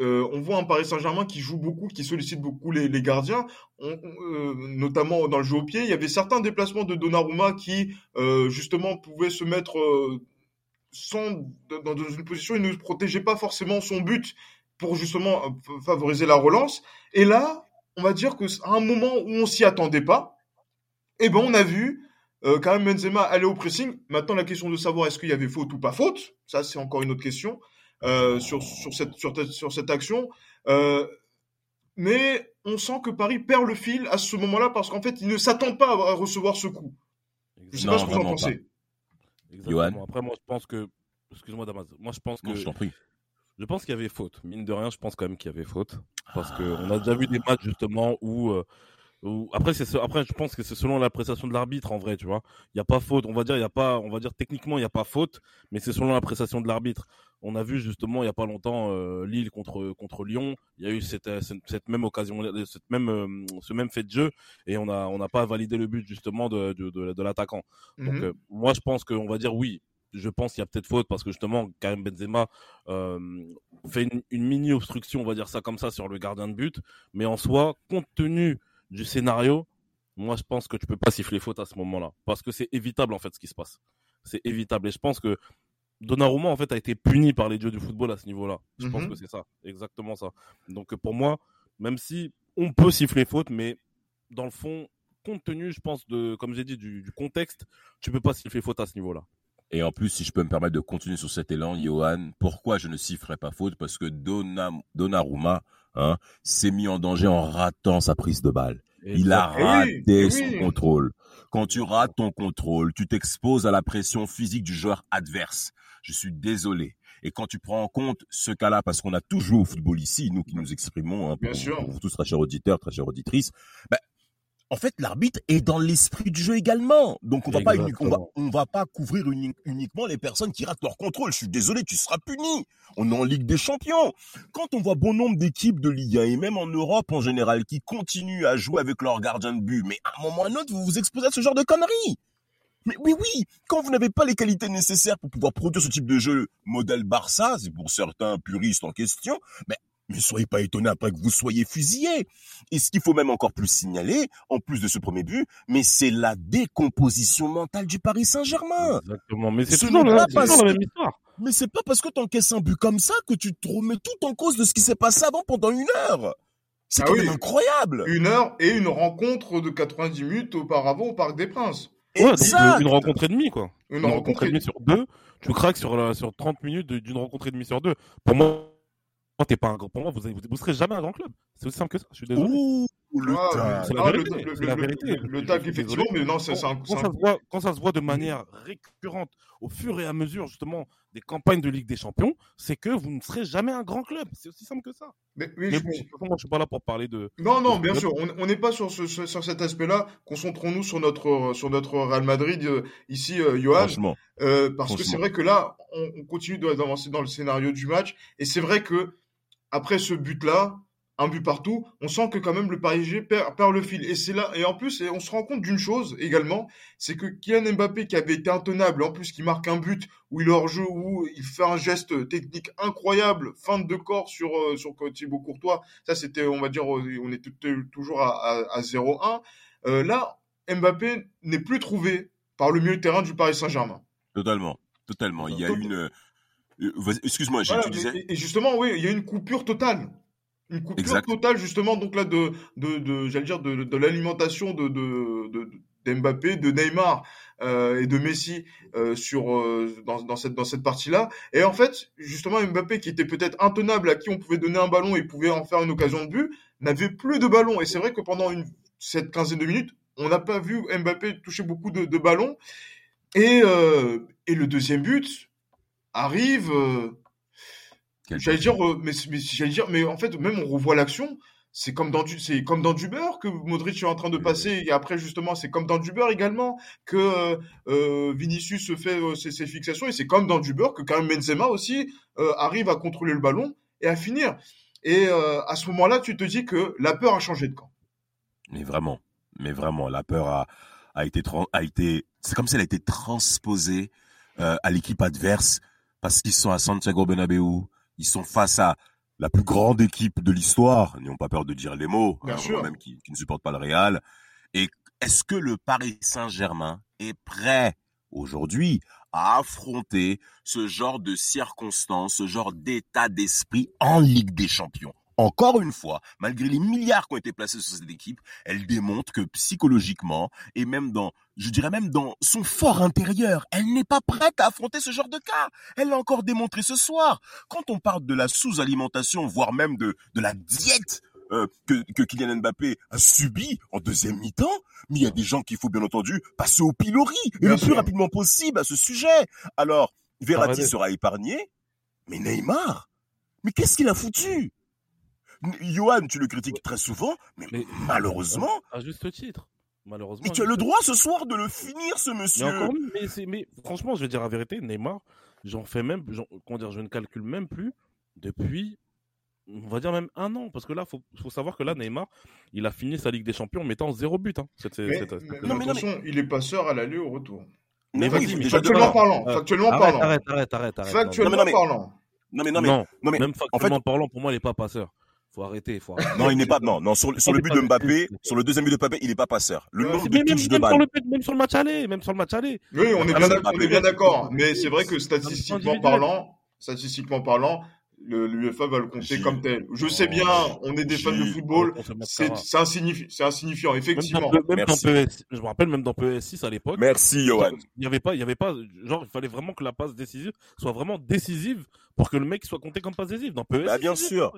euh, on voit un Paris Saint-Germain qui joue beaucoup, qui sollicite beaucoup les, les gardiens, On- euh, notamment dans le jeu au pied. Il y avait certains déplacements de Donnarumma qui, euh, justement, pouvaient se mettre sans, dans, une position, il ne protégeait pas forcément son but pour justement euh, favoriser la relance. Et là, on va dire que à un moment où on s'y attendait pas, eh ben on a vu euh, Karim Benzema aller au pressing. Maintenant, la question de savoir est-ce qu'il y avait faute ou pas faute, ça c'est encore une autre question euh, sur sur cette sur, cette- sur cette action. Euh, mais on sent que Paris perd le fil à ce moment-là parce qu'en fait, il ne s'attend pas à recevoir ce coup. Je sais Non, pas ce que vous en pensez. Exactement. Johan Après, moi, je pense que. Excuse-moi, Damas. Moi, je pense que. Non, je t'en prie. Je pense qu'il y avait faute. Mine de rien, je pense quand même qu'il y avait faute. Parce qu'on a déjà vu des matchs, justement, où. euh, où- Après, c'est ce- après, je pense que c'est selon l'appréciation de l'arbitre, en vrai, tu vois. Il n'y a pas faute. On va dire, il y a pas, on va dire techniquement, il n'y a pas faute, mais c'est selon l'appréciation de l'arbitre. On a vu justement il n'y a pas longtemps euh, Lille contre contre Lyon. Il y a eu cette, euh, cette, même occasion, cette même euh, ce même fait de jeu et on a on n'a pas validé le but justement de de, de, de l'attaquant. Donc Mhm. euh, moi je pense qu'on va dire oui. Je pense qu'il y a peut-être faute parce que justement Karim Benzema fait une, une mini obstruction, on va dire ça comme ça, sur le gardien de but. Mais en soi, compte tenu du scénario, moi je pense que tu peux pas siffler faute à ce moment-là parce que c'est évitable en fait ce qui se passe. C'est évitable et je pense que Donnarumma en fait a été puni par les dieux du football à ce niveau-là. Je pense Mhm. que c'est ça, exactement ça. Donc euh, pour moi, même si on peut siffler faute, mais dans le fond, compte tenu, je pense de, comme j'ai dit, du, du contexte, tu peux pas siffler faute à ce niveau-là. Et en plus, si je peux me permettre de continuer sur cet élan, Johan, pourquoi je ne sifflerai pas faute? Parce que Donna, Donnarumma hein, s'est mis en danger en ratant sa prise de balle. Il a oui, raté son oui. contrôle. Quand tu rates ton contrôle, tu t'exposes à la pression physique du joueur adverse. Je suis désolé. Et quand tu prends en compte ce cas-là, parce qu'on a tout joué au football ici, nous qui nous exprimons, hein, Bien pour, sûr. pour vous tous, très chers auditeurs, très chères auditrices, ben, en fait, l'arbitre est dans l'esprit du jeu également. Donc, on va pas, on va, Exactement. on va pas couvrir uni- uniquement les personnes qui ratent leur contrôle. Je suis désolé, tu seras puni. On est en Ligue des Champions. Quand on voit bon nombre d'équipes de Ligue 1 et même en Europe en général qui continuent à jouer avec leur gardien de but, mais à un moment ou à un autre, vous vous exposez à ce genre de conneries. Mais oui, oui, quand vous n'avez pas les qualités nécessaires pour pouvoir produire ce type de jeu modèle Barça, c'est pour certains puristes en question, mais, mais soyez pas étonnés après que vous soyez fusillés. Et ce qu'il faut même encore plus signaler, en plus de ce premier but, mais c'est la décomposition mentale du Paris Saint-Germain. Exactement. Mais c'est Ce toujours, la, la même histoire. Mais c'est pas parce que t'encaisses un but comme ça que tu te remets tout en cause de ce qui s'est passé avant pendant une heure. C'est Ah quand oui. même incroyable. Une heure et une rencontre de 90 minutes auparavant au Parc des Princes. Ouais, donc, euh, une rencontre et demie, quoi. Une, Une, rencontre. rencontre et demie sur deux. Tu craques sur, la- sur 30 minutes d'une rencontre et demie sur deux. Pour moi, t'es pas un grand, pour moi, vous, vous, vous serez jamais un grand club. C'est aussi simple que ça. Je suis désolé. Ouh, le Ah, la ah, vérité, le, le- le- vérité. le- tag, suis effectivement, mais non, c'est c'est un, quand, ça se voit, quand ça se voit de manière récurrente au fur et à mesure justement des campagnes de Ligue des Champions, c'est que vous ne serez jamais un grand club. C'est aussi simple que ça. Mais, oui, Mais je- bon, moi je suis pas là pour parler de. Non, non, de bien club. sûr, on n'est pas sur, ce, ce- sur cet aspect-là. Concentrons-nous sur notre, sur notre Real Madrid euh, ici, euh, Johan, Franchement. euh, parce que c'est vrai que là, on, on continue de- d'avancer dans le scénario du match, et c'est vrai que après ce but-là, un but partout, on sent que quand même le PSG perd, perd le fil. Et c'est là, et en plus, et on se rend compte d'une chose également, c'est que Kylian Mbappé, qui avait été intenable, en plus qui marque un but où il est hors jeu, où il fait un geste technique incroyable, feinte de corps sur euh, sur Thibaut Courtois. Ça, c'était, on va dire, euh, on était t- toujours à, à, à 0-1. Euh, là, Mbappé n'est plus trouvé par le milieu de terrain du Paris Saint-Germain. Totalement. Totalement. Il y a une. Euh, Excuse-moi, j'ai Voilà, tu disais? et, et justement, oui, il y a une coupure totale. Une coupure Exact. totale, justement, donc là, de, de, de j'allais dire, de, de l'alimentation de, de, de, d'Mbappé, de Neymar euh, et de Messi euh, sur euh, dans, dans cette dans cette partie-là. Et en fait, justement, Mbappé qui était peut-être intenable, à qui on pouvait donner un ballon et pouvait en faire une occasion de but, n'avait plus de ballon. Et c'est vrai que pendant une cette quinzaine de minutes, on n'a pas vu Mbappé toucher beaucoup de, ballons. Et et le deuxième but arrive. euh, J'allais dire, euh, mais, mais j'allais dire, mais en fait, même on revoit l'action. C'est comme dans du, c'est comme dans du beurre que Modric est en train de passer. Et après, justement, c'est comme dans du beurre également que euh, Vinicius se fait euh, ses, ses fixations. Et c'est comme dans du beurre que Karim Benzema aussi euh, arrive à contrôler le ballon et à finir. Et à ce moment-là, tu te dis que la peur a changé de camp. Mais vraiment, mais vraiment, la peur a, a été, a été, c'est comme si elle a été transposée à l'équipe adverse parce qu'ils sont à Santiago Bernabéu, ils sont face à la plus grande équipe de l'histoire, n'ayons pas peur de dire les mots, Bien hein, sûr. même qui, qui ne supportent pas le Real. Et est-ce que le Paris Saint-Germain est prêt aujourd'hui à affronter ce genre de circonstances, ce genre d'état d'esprit en Ligue des Champions? Encore une fois, malgré les milliards qui ont été placés sur cette équipe, elle démontre que psychologiquement et même dans, je dirais même dans son fort intérieur, elle n'est pas prête à affronter ce genre de cas. Elle l'a encore démontré ce soir. Quand on parle de la sous-alimentation, voire même de, de la diète euh, que, que Kylian Mbappé a subi en deuxième mi-temps, mais il y a des gens qu'il faut bien entendu passer au pilori et le plus rapidement possible à ce sujet. Alors, Verratti sera épargné, mais Neymar, mais qu'est-ce qu'il a foutu? Johan, tu le critiques très souvent, mais, Mais- malheureusement, À juste titre. Malheureusement. mais tu as le droit ce soir de le finir, ce Mais monsieur. encore mais, c'est- mais franchement, je vais dire la vérité, Neymar, j'en fais même, j'en- comment dire, je ne calcule même plus depuis, on va dire même un an, parce que là, faut, faut savoir que là, Neymar, il a fini sa Ligue des Champions en mettant zéro but. Hein, cette, Mais, cette- cette- mais Non, mais non, il est passeur à l'aller et au retour. Mais oui, Factuellement parlant, Euh, factuellement arrête, parlant. arrête, arrête, arrête, Factuellement Non, mais parlant. non mais non mais non, non mais même en fait, factuellement parlant, pour moi, il n'est pas passeur. Faut arrêter, faut arrêter. non, il n'est pas non non sur, le but de Mbappé, sur le deuxième but de Mbappé, il n'est pas passeur. Le nombre Mais de même, touches de même sur balle. le, but- même sur le match aller, même sur le match aller. Oui, on est Ah, bien, on est d'accord. Mais c'est vrai que statistiquement parlant, statistiquement parlant, le- l'UEFA va le compter comme tel. Je sais Oh, bien, on est des fans de football. C'est insignifiant, Même effectivement. dans, même dans. PES, je me rappelle même dans PES6 à l'époque. Merci Johan. Il y avait pas, il y avait pas, genre, il fallait vraiment que la passe décisive soit vraiment décisive pour que le mec soit compté comme passe décisive. Dans PES, Bah, bien sûr.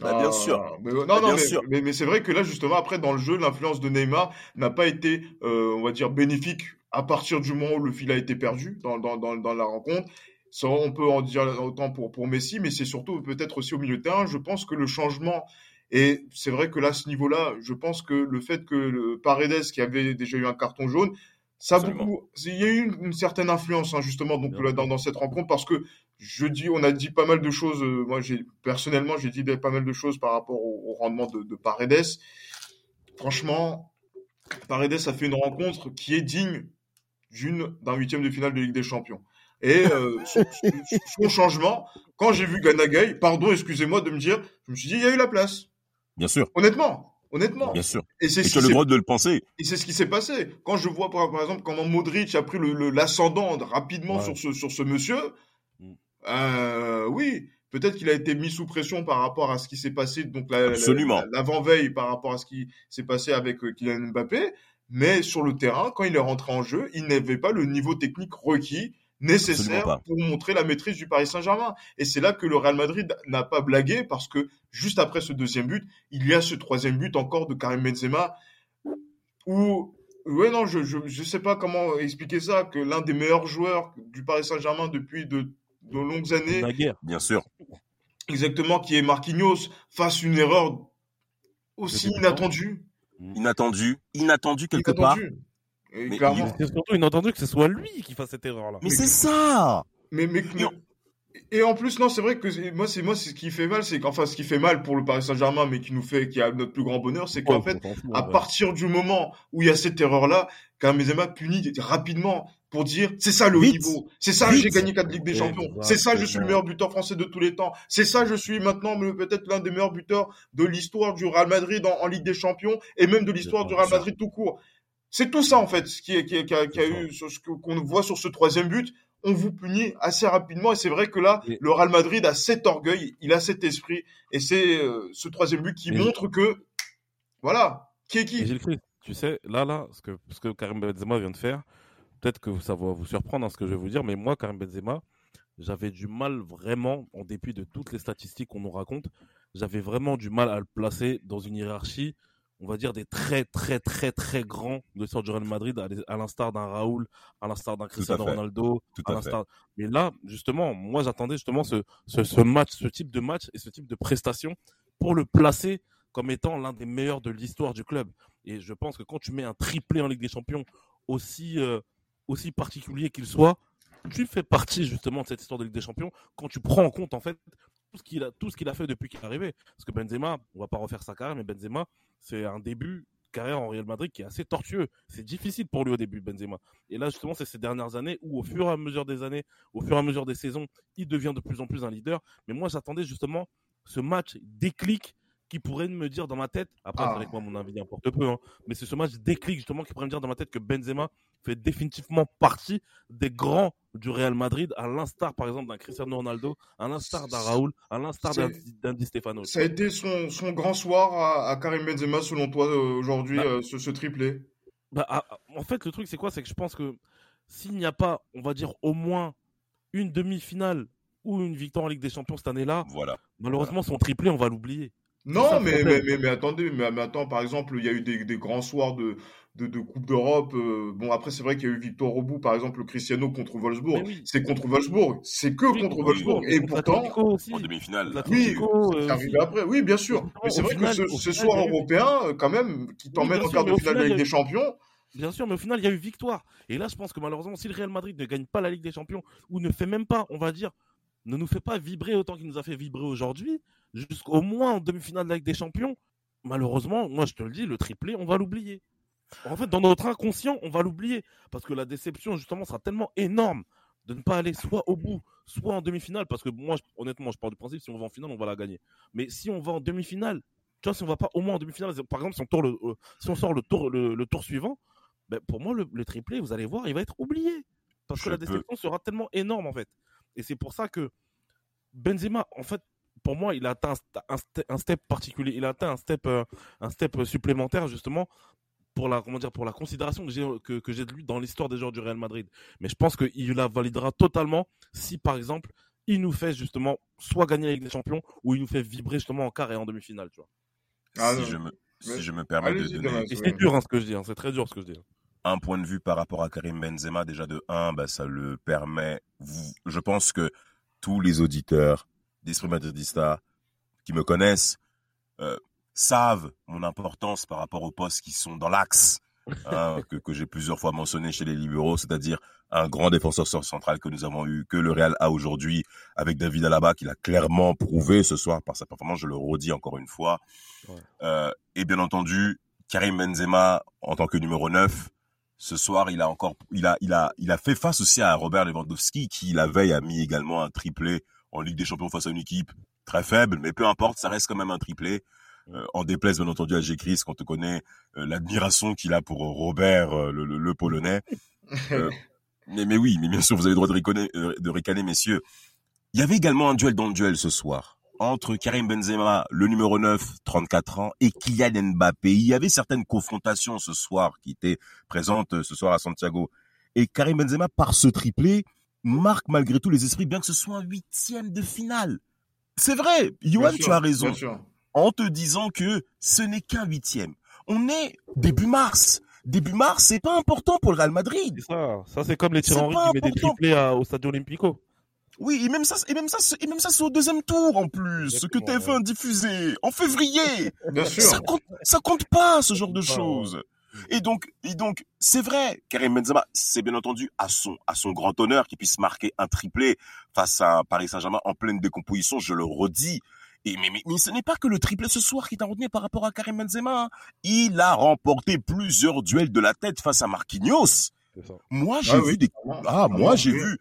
Bah, bien Ah, sûr. mais- non, Bah, non, mais, mais, mais c'est vrai que là, justement, après, dans le jeu, l'influence de Neymar n'a pas été, euh, on va dire, bénéfique à partir du moment où le fil a été perdu dans, dans, dans, dans la rencontre. Ça, on peut en dire autant pour, pour Messi, mais c'est surtout peut-être aussi au milieu de terrain. Je pense que le changement, et c'est vrai que là, à ce niveau-là, je pense que le fait que le Paredes, qui avait déjà eu un carton jaune, ça beaucoup, il y a eu une, une certaine influence, hein, justement, donc, là, dans, dans cette rencontre, parce que je dis, on a dit pas mal de choses. euh, moi, j'ai personnellement, j'ai dit pas mal de choses par rapport au, au rendement de, de Paredes. Franchement, Paredes a fait une rencontre qui est digne d'une d'un huitième de finale de Ligue des Champions. Et euh, son changement, quand j'ai vu Ganagay, pardon, excusez-moi de me dire, je me suis dit, il y a eu la place. Bien sûr. Honnêtement, honnêtement. Bien sûr. Et c'est ce le droit de le penser. et c'est ce qui s'est passé. Quand je vois par, par exemple comment Modric a pris l'ascendant rapidement Ouais. sur, ce, sur ce monsieur, Mm. euh, oui, peut-être qu'il a été mis sous pression par rapport à ce qui s'est passé, donc la- la- l'avant-veille par rapport à ce qui s'est passé avec euh, Kylian Mbappé. Mais sur le terrain, quand il est rentré en jeu, il n'avait pas le niveau technique requis nécessaire pour montrer la maîtrise du Paris Saint-Germain. Et c'est là que le Real Madrid n'a pas blagué parce que juste après ce deuxième but, il y a ce troisième but encore de Karim Benzema où ouais non je, je je sais pas comment expliquer ça que l'un des meilleurs joueurs du Paris Saint-Germain depuis de, de longues années. Bien sûr. exactement qui est Marquinhos fasse une erreur aussi inattendue Inattendu. Inattendu quelque part. inattendue Mais clairement C'est surtout inattendu que ce soit lui qui fasse cette erreur-là. Mais c'est ça. mais mais, mais- et en plus non c'est vrai que moi c'est moi ce qui fait mal c'est qu'enfin ce qui fait mal pour le Paris Saint-Germain mais qui nous fait qui a notre plus grand bonheur c'est qu'en fait à ouais. partir du moment où il y a cette erreur-là, Benzema punit rapidement pour dire c'est ça le niveau, c'est ça j'ai gagné quatre Ligues des Champions, c'est ça je suis le meilleur buteur français de tous les temps, c'est ça je suis maintenant peut-être l'un des meilleurs buteurs de l'histoire du Real Madrid en, en Ligue des Champions et même de l'histoire du Real. Madrid tout court. C'est tout ça en fait ce qui, est- qui, est- qui a, qui a C'est eu ce que- qu'on voit sur ce troisième but. On vous punit assez rapidement et c'est vrai que là, Mais- le Real Madrid a cet orgueil, il a cet esprit et c'est euh, ce troisième but qui Mais- montre que voilà qui est qui? Gilles tu sais, là, là, ce que, ce que Karim Benzema vient de faire, peut-être que ça va vous surprendre hein, ce que je vais vous dire, mais moi, Karim Benzema, j'avais du mal vraiment, en dépit de toutes les statistiques qu'on nous raconte, j'avais vraiment du mal à le placer dans une hiérarchie, on va dire, des très, très, très, très grands de l'histoire du Real Madrid, à, l'instar d'un Raoul, à l'instar d'un Cristiano. Ronaldo, Tout à à fait. l'instar. Mais là, justement, moi, j'attendais justement ce, ce, ce match, ce type de match et ce type de prestation pour le placer comme étant l'un des meilleurs de l'histoire du club. Et je pense que quand tu mets un triplé en Ligue des Champions, aussi, euh, aussi particulier qu'il soit, tu fais partie justement de cette histoire de Ligue des Champions quand tu prends en compte en fait tout ce qu'il a, fait depuis qu'il est arrivé. Parce que Benzema, on va pas refaire sa carrière, mais Benzema, c'est un début carrière en Real Madrid qui est assez tortueux. C'est difficile pour lui au début, Benzema. Et là, justement, c'est ces dernières années où, au fur et à mesure des années, au fur et à mesure des saisons, il devient de plus en plus un leader. Mais moi, j'attendais justement ce match déclic qui pourrait me dire dans ma tête, après, Ah. vrai que moi, mon avis importe peu, hein, mais c'est ce match déclic justement qui pourrait me dire dans ma tête que Benzema fait définitivement partie des grands du Real Madrid, à l'instar par exemple d'un Cristiano Ronaldo, à l'instar d'un Raoul, à l'instar d'un Di Stefano. Ça a été son, son grand soir à, à Karim Benzema selon toi euh, aujourd'hui Bah. euh, ce, ce triplé? Bah, ah, ah, en fait, le truc, c'est quoi? C'est que je pense que s'il n'y a pas, on va dire, au moins une demi-finale ou une victoire en Ligue des Champions cette année-là, Voilà. malheureusement, son triplé, on va l'oublier. Non, mais, mais, mais, mais attendez, mais, mais attends, par exemple, il y a eu des, des grands soirs de, de, de Coupe d'Europe. euh, bon, après, c'est vrai qu'il y a eu victoire au bout, par exemple, le Cristiano contre Wolfsburg. oui, C'est contre Wolfsburg. C'est que oui, contre contre Wolfsburg. Et pourtant. En demi-finale. Oui, l'Atlético c'est euh, arrivé après. Oui, bien sûr. Mais c'est vrai final, que ce, ce final, soir européen, euh, quand même, qui t'emmène en quart de finale de Ligue des Champions, Bien sûr, mais au final, il y a eu victoire. Et là, je pense que malheureusement, si le Real Madrid ne gagne pas la Ligue des Champions, ou ne fait même pas, on va dire, ne nous fait pas vibrer autant qu'il nous a fait vibrer aujourd'hui, jusqu'au moins en demi-finale de la Ligue des Champions, malheureusement, moi je te le dis, le triplé, on va l'oublier. En fait, dans notre inconscient, on va l'oublier. Parce que la déception, justement, sera tellement énorme de ne pas aller soit au bout, soit en demi-finale. Parce que moi, honnêtement, je pars du principe, si on va en finale, on va la gagner. Mais si on va en demi-finale, tu vois, si on va pas au moins en demi-finale, par exemple, si on, tourne le, euh, si on sort le tour, le, le tour suivant, ben, pour moi, le, le triplé, vous allez voir, il va être oublié. Parce que la peux- déception sera tellement énorme, en fait. Et c'est pour ça que Benzema, en fait, pour moi, il a atteint un, st- un ste- un step particulier. Il a atteint un step, euh, un step supplémentaire, justement, pour la, comment dire, pour la considération que j'ai, que, que j'ai de lui dans l'histoire des joueurs du Real Madrid. Mais je pense qu'il la validera totalement si, par exemple, il nous fait justement soit gagner la Ligue des Champions ou il nous fait vibrer justement en quart et en demi-finale, tu vois. Ah, si, non. je me, Mais- si je me permets de donner c'est dur hein, ce que je dis, hein, c'est très dur ce que je dis. un point de vue par rapport à Karim Benzema, déjà de 1, bah, ça le permet. Je pense que tous les auditeurs d'Esprit Madridista qui me connaissent euh, savent mon importance par rapport aux postes qui sont dans l'axe, hein, que, que j'ai plusieurs fois mentionné chez les libéraux, c'est-à-dire un grand défenseur central que nous avons eu, que le Real a aujourd'hui, avec David Alaba, qu'il a clairement prouvé ce soir par sa performance, je le redis encore une fois. Ouais. Euh, et bien entendu, Karim Benzema en tant que numéro 9, ce soir, il a encore, il a, il a, il a fait face aussi à Robert Lewandowski qui la veille a mis également un triplé en Ligue des Champions face à une équipe très faible, mais peu importe, ça reste quand même un triplé. Euh, en déplaise bien entendu à G. Chris quand on connaît euh, l'admiration qu'il a pour Robert, euh, le, le, le Polonais. Euh, mais, mais oui, mais bien sûr, vous avez le droit de ricaner, euh, de ricaner, messieurs. Il y avait également un duel dans le duel ce soir entre Karim Benzema, le numéro 9, 34 ans, et Kylian Mbappé. Il y avait certaines confrontations ce soir qui étaient présentes euh, ce soir à Santiago. Et Karim Benzema, par ce triplé, marque malgré tout les esprits, bien que ce soit un huitième de finale. C'est vrai, Johan, Bien tu sûr, as raison Bien sûr. en te disant que ce n'est qu'un huitième. On est début mars. Début mars, c'est pas important pour le Real Madrid. Ça, ça c'est comme les Henry pas qui met des triplés à- au Stadio Olimpico. Oui, et même ça, et même ça, c'est- et même ça, c'est au deuxième tour en plus, ce que Exactement, TF1 diffusé en février. Bien Ça sûr. compte, ça compte pas ce genre de choses. Et donc, et donc, c'est vrai, Karim Benzema, c'est bien entendu à son, à son grand honneur qu'il puisse marquer un triplé face à un Paris Saint-Germain en pleine décomposition, je le redis. Et mais, mais, mais ce n'est pas que le triplé ce soir qui t'a retenu par rapport à Karim Benzema. hein. Il a remporté plusieurs duels de la tête face à Marquinhos. Ça. Moi, j'ai Ah vu oui, des clairement. ah, moi, j'ai vu.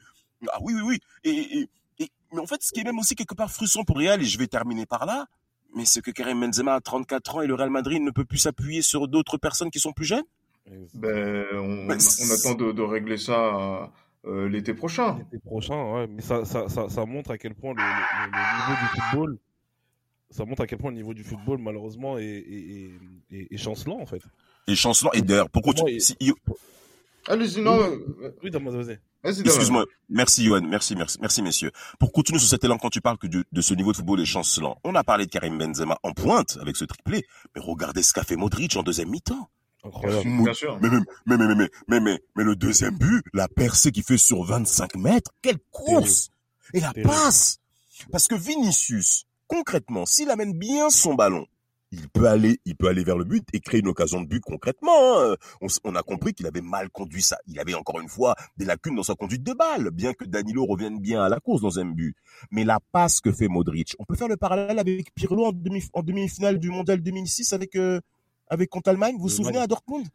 Ah oui, oui, oui. Et, et, et- mais en fait, ce qui est même aussi quelque part frustrant pour Real, et je vais terminer par là, mais c'est que Karim Benzema a 34 ans et le Real Madrid ne peut plus s'appuyer sur d'autres personnes qui sont plus jeunes. Ben, on, Ben, on attend de, de régler ça euh, l'été prochain. L'été prochain, ouais, mais ça, ça, ça, ça montre à quel point le, le- le niveau du football, ça montre à quel point le niveau du football, malheureusement, est, est, est, est- est chancelant, en fait. Et chancelant. Et d'ailleurs, pourquoi tu... Allez-y, non, Oui. euh, Oui, Excuse-moi. Merci, Johan. Merci, merci, merci, messieurs. Pour continuer sur cet élan, quand tu parles que de, ce niveau de football est chancelant, on a parlé de Karim Benzema en pointe avec ce triplé, mais regardez ce qu'a fait Modric en deuxième mi-temps. Mais, mais, mais, mais, mais, mais, mais, le deuxième but, la percée qui fait sur 25 mètres, quelle course! Et la passe! Parce que Vinicius, concrètement, s'il amène bien son ballon, il peut aller, il peut aller vers le but et créer une occasion de but concrètement. hein. On, a compris qu'il avait mal conduit ça. Il avait encore une fois des lacunes dans sa conduite de balle, bien que Danilo revienne bien à la course dans un but. Mais la passe que fait Modric, on peut faire le parallèle avec Pirlo en demi, en demi-finale du Mondial 2006 avec, euh, avec contre l'Allemagne. Vous vous souvenez à Dortmund?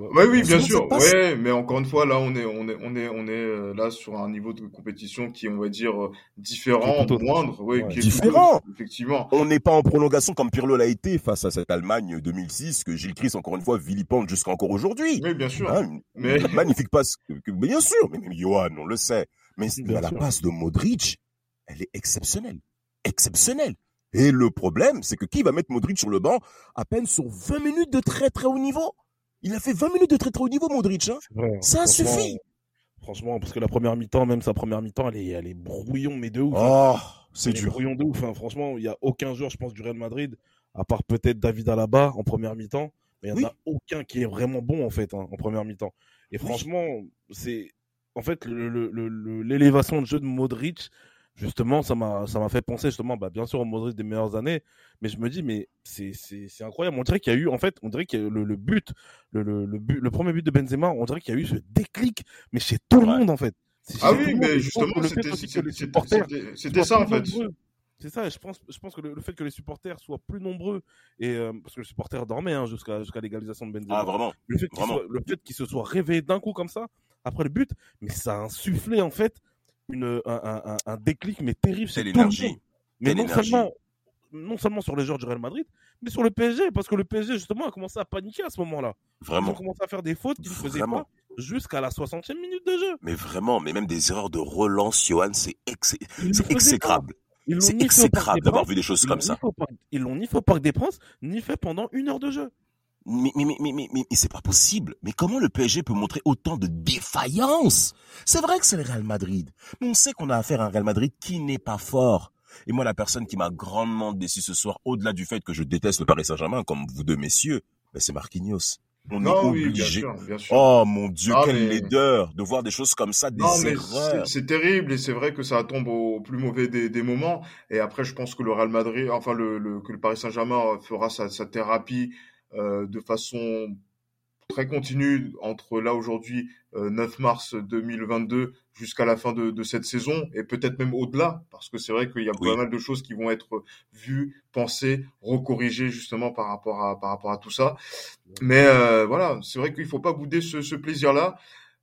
Ouais, oui, bien sûr. Ouais, mais encore une fois, là, on est, on est, on est, on est euh, là sur un niveau de compétition qui est, on va dire, euh, différent, moindre, ouais, Ouais. qui est Différent. effectivement. On n'est pas en prolongation comme Pirlo l'a été face à cette Allemagne 2006 que Gilles Christ encore une fois vilipende jusqu'à encore aujourd'hui. Oui, bien sûr. Hein, Mais- magnifique passe, que- que- bien sûr, mais même Johan, on le sait. Mais, Bien mais la sûr. passe de Modric, elle est exceptionnelle. Exceptionnelle. Et le problème, c'est que qui va mettre Modric sur le banc à peine sur 20 minutes de très très haut niveau? Il a fait 20 minutes de très très haut niveau, Modric. Hein vrai, hein. Ça suffit. Franchement, parce que la première mi-temps, même sa première mi-temps, elle est, elle est brouillon, mais de ouf. hein. Oh, c'est dur. brouillon de ouf. hein. Franchement, il n'y a aucun joueur, je pense, du Real Madrid à part peut-être David Alaba en première mi-temps, mais il n'y en Oui. a aucun qui est vraiment bon en fait en première mi-temps. Et franchement, c'est en fait le- le- le- le- l'élévation de jeu de Modric, justement, ça m'a ça m'a fait penser justement, bah, bien sûr au Modric des meilleures années, mais je me dis mais c'est c'est c'est incroyable. On dirait qu'il y a eu en fait, on dirait que le, le but, le, le, le but, le premier but de Benzema, on dirait qu'il y a eu ce déclic, mais chez tout le monde en fait. C'est Ah oui, mais justement, c'était ça en plus fait. C'est ça, je pense, je pense que le, le fait que les supporters soient plus nombreux, et euh, parce que les supporters dormaient hein, jusqu'à l'égalisation de Benzema, Ah, vraiment. le fait qu'ils vraiment. soient, le fait qu'ils se soient réveillés d'un coup comme ça, après le but, mais ça a insufflé en fait une, un, un, un- un déclic mais terrible C'est l'énergie. Mais non seulement, non seulement sur les joueurs du Real Madrid, mais sur le PSG, parce que le PSG justement a commencé à paniquer à ce moment-là. Ils ont Vraiment. commencé à faire des fautes qu'ils ne faisaient Vraiment. pas jusqu'à la 60e minute de jeu. Mais vraiment, mais même des erreurs de relance, Johan, c'est ex- exécrable. C'est exécrable d'avoir vu des choses comme ça. Ils l'ont ni fait au Parc des Princes, ni fait pendant une heure de jeu. Mais, mais, mais, mais, mais, mais- c'est pas possible. Mais comment le PSG peut montrer autant de défaillance C'est vrai que c'est le Real Madrid. Mais on sait qu'on a affaire à un Real Madrid qui n'est pas fort. Et moi, la personne qui m'a grandement déçu ce soir, au-delà du fait que je déteste le Paris Saint-Germain, comme vous deux messieurs, ben c'est Marquinhos. On Non, est oui, bien obligé. sûr, bien sûr. Oh mon Dieu, Non, quelle mais- laideur de voir des choses comme ça, des Non, erreurs. c'est terrible et c'est vrai que ça tombe au plus mauvais des, des moments. Et après, je pense que le Real Madrid, enfin le, le- que le Paris Saint-Germain fera sa, sa thérapie de façon très continue entre là aujourd'hui euh, 9 mars 2022 jusqu'à la fin de, de cette saison et peut-être même au-delà parce que c'est vrai qu'il y a Oui. pas mal de choses qui vont être vues, pensées, recorrigées justement par rapport à par rapport à tout ça. Mais euh, voilà, c'est vrai qu'il faut pas bouder ce, ce plaisir-là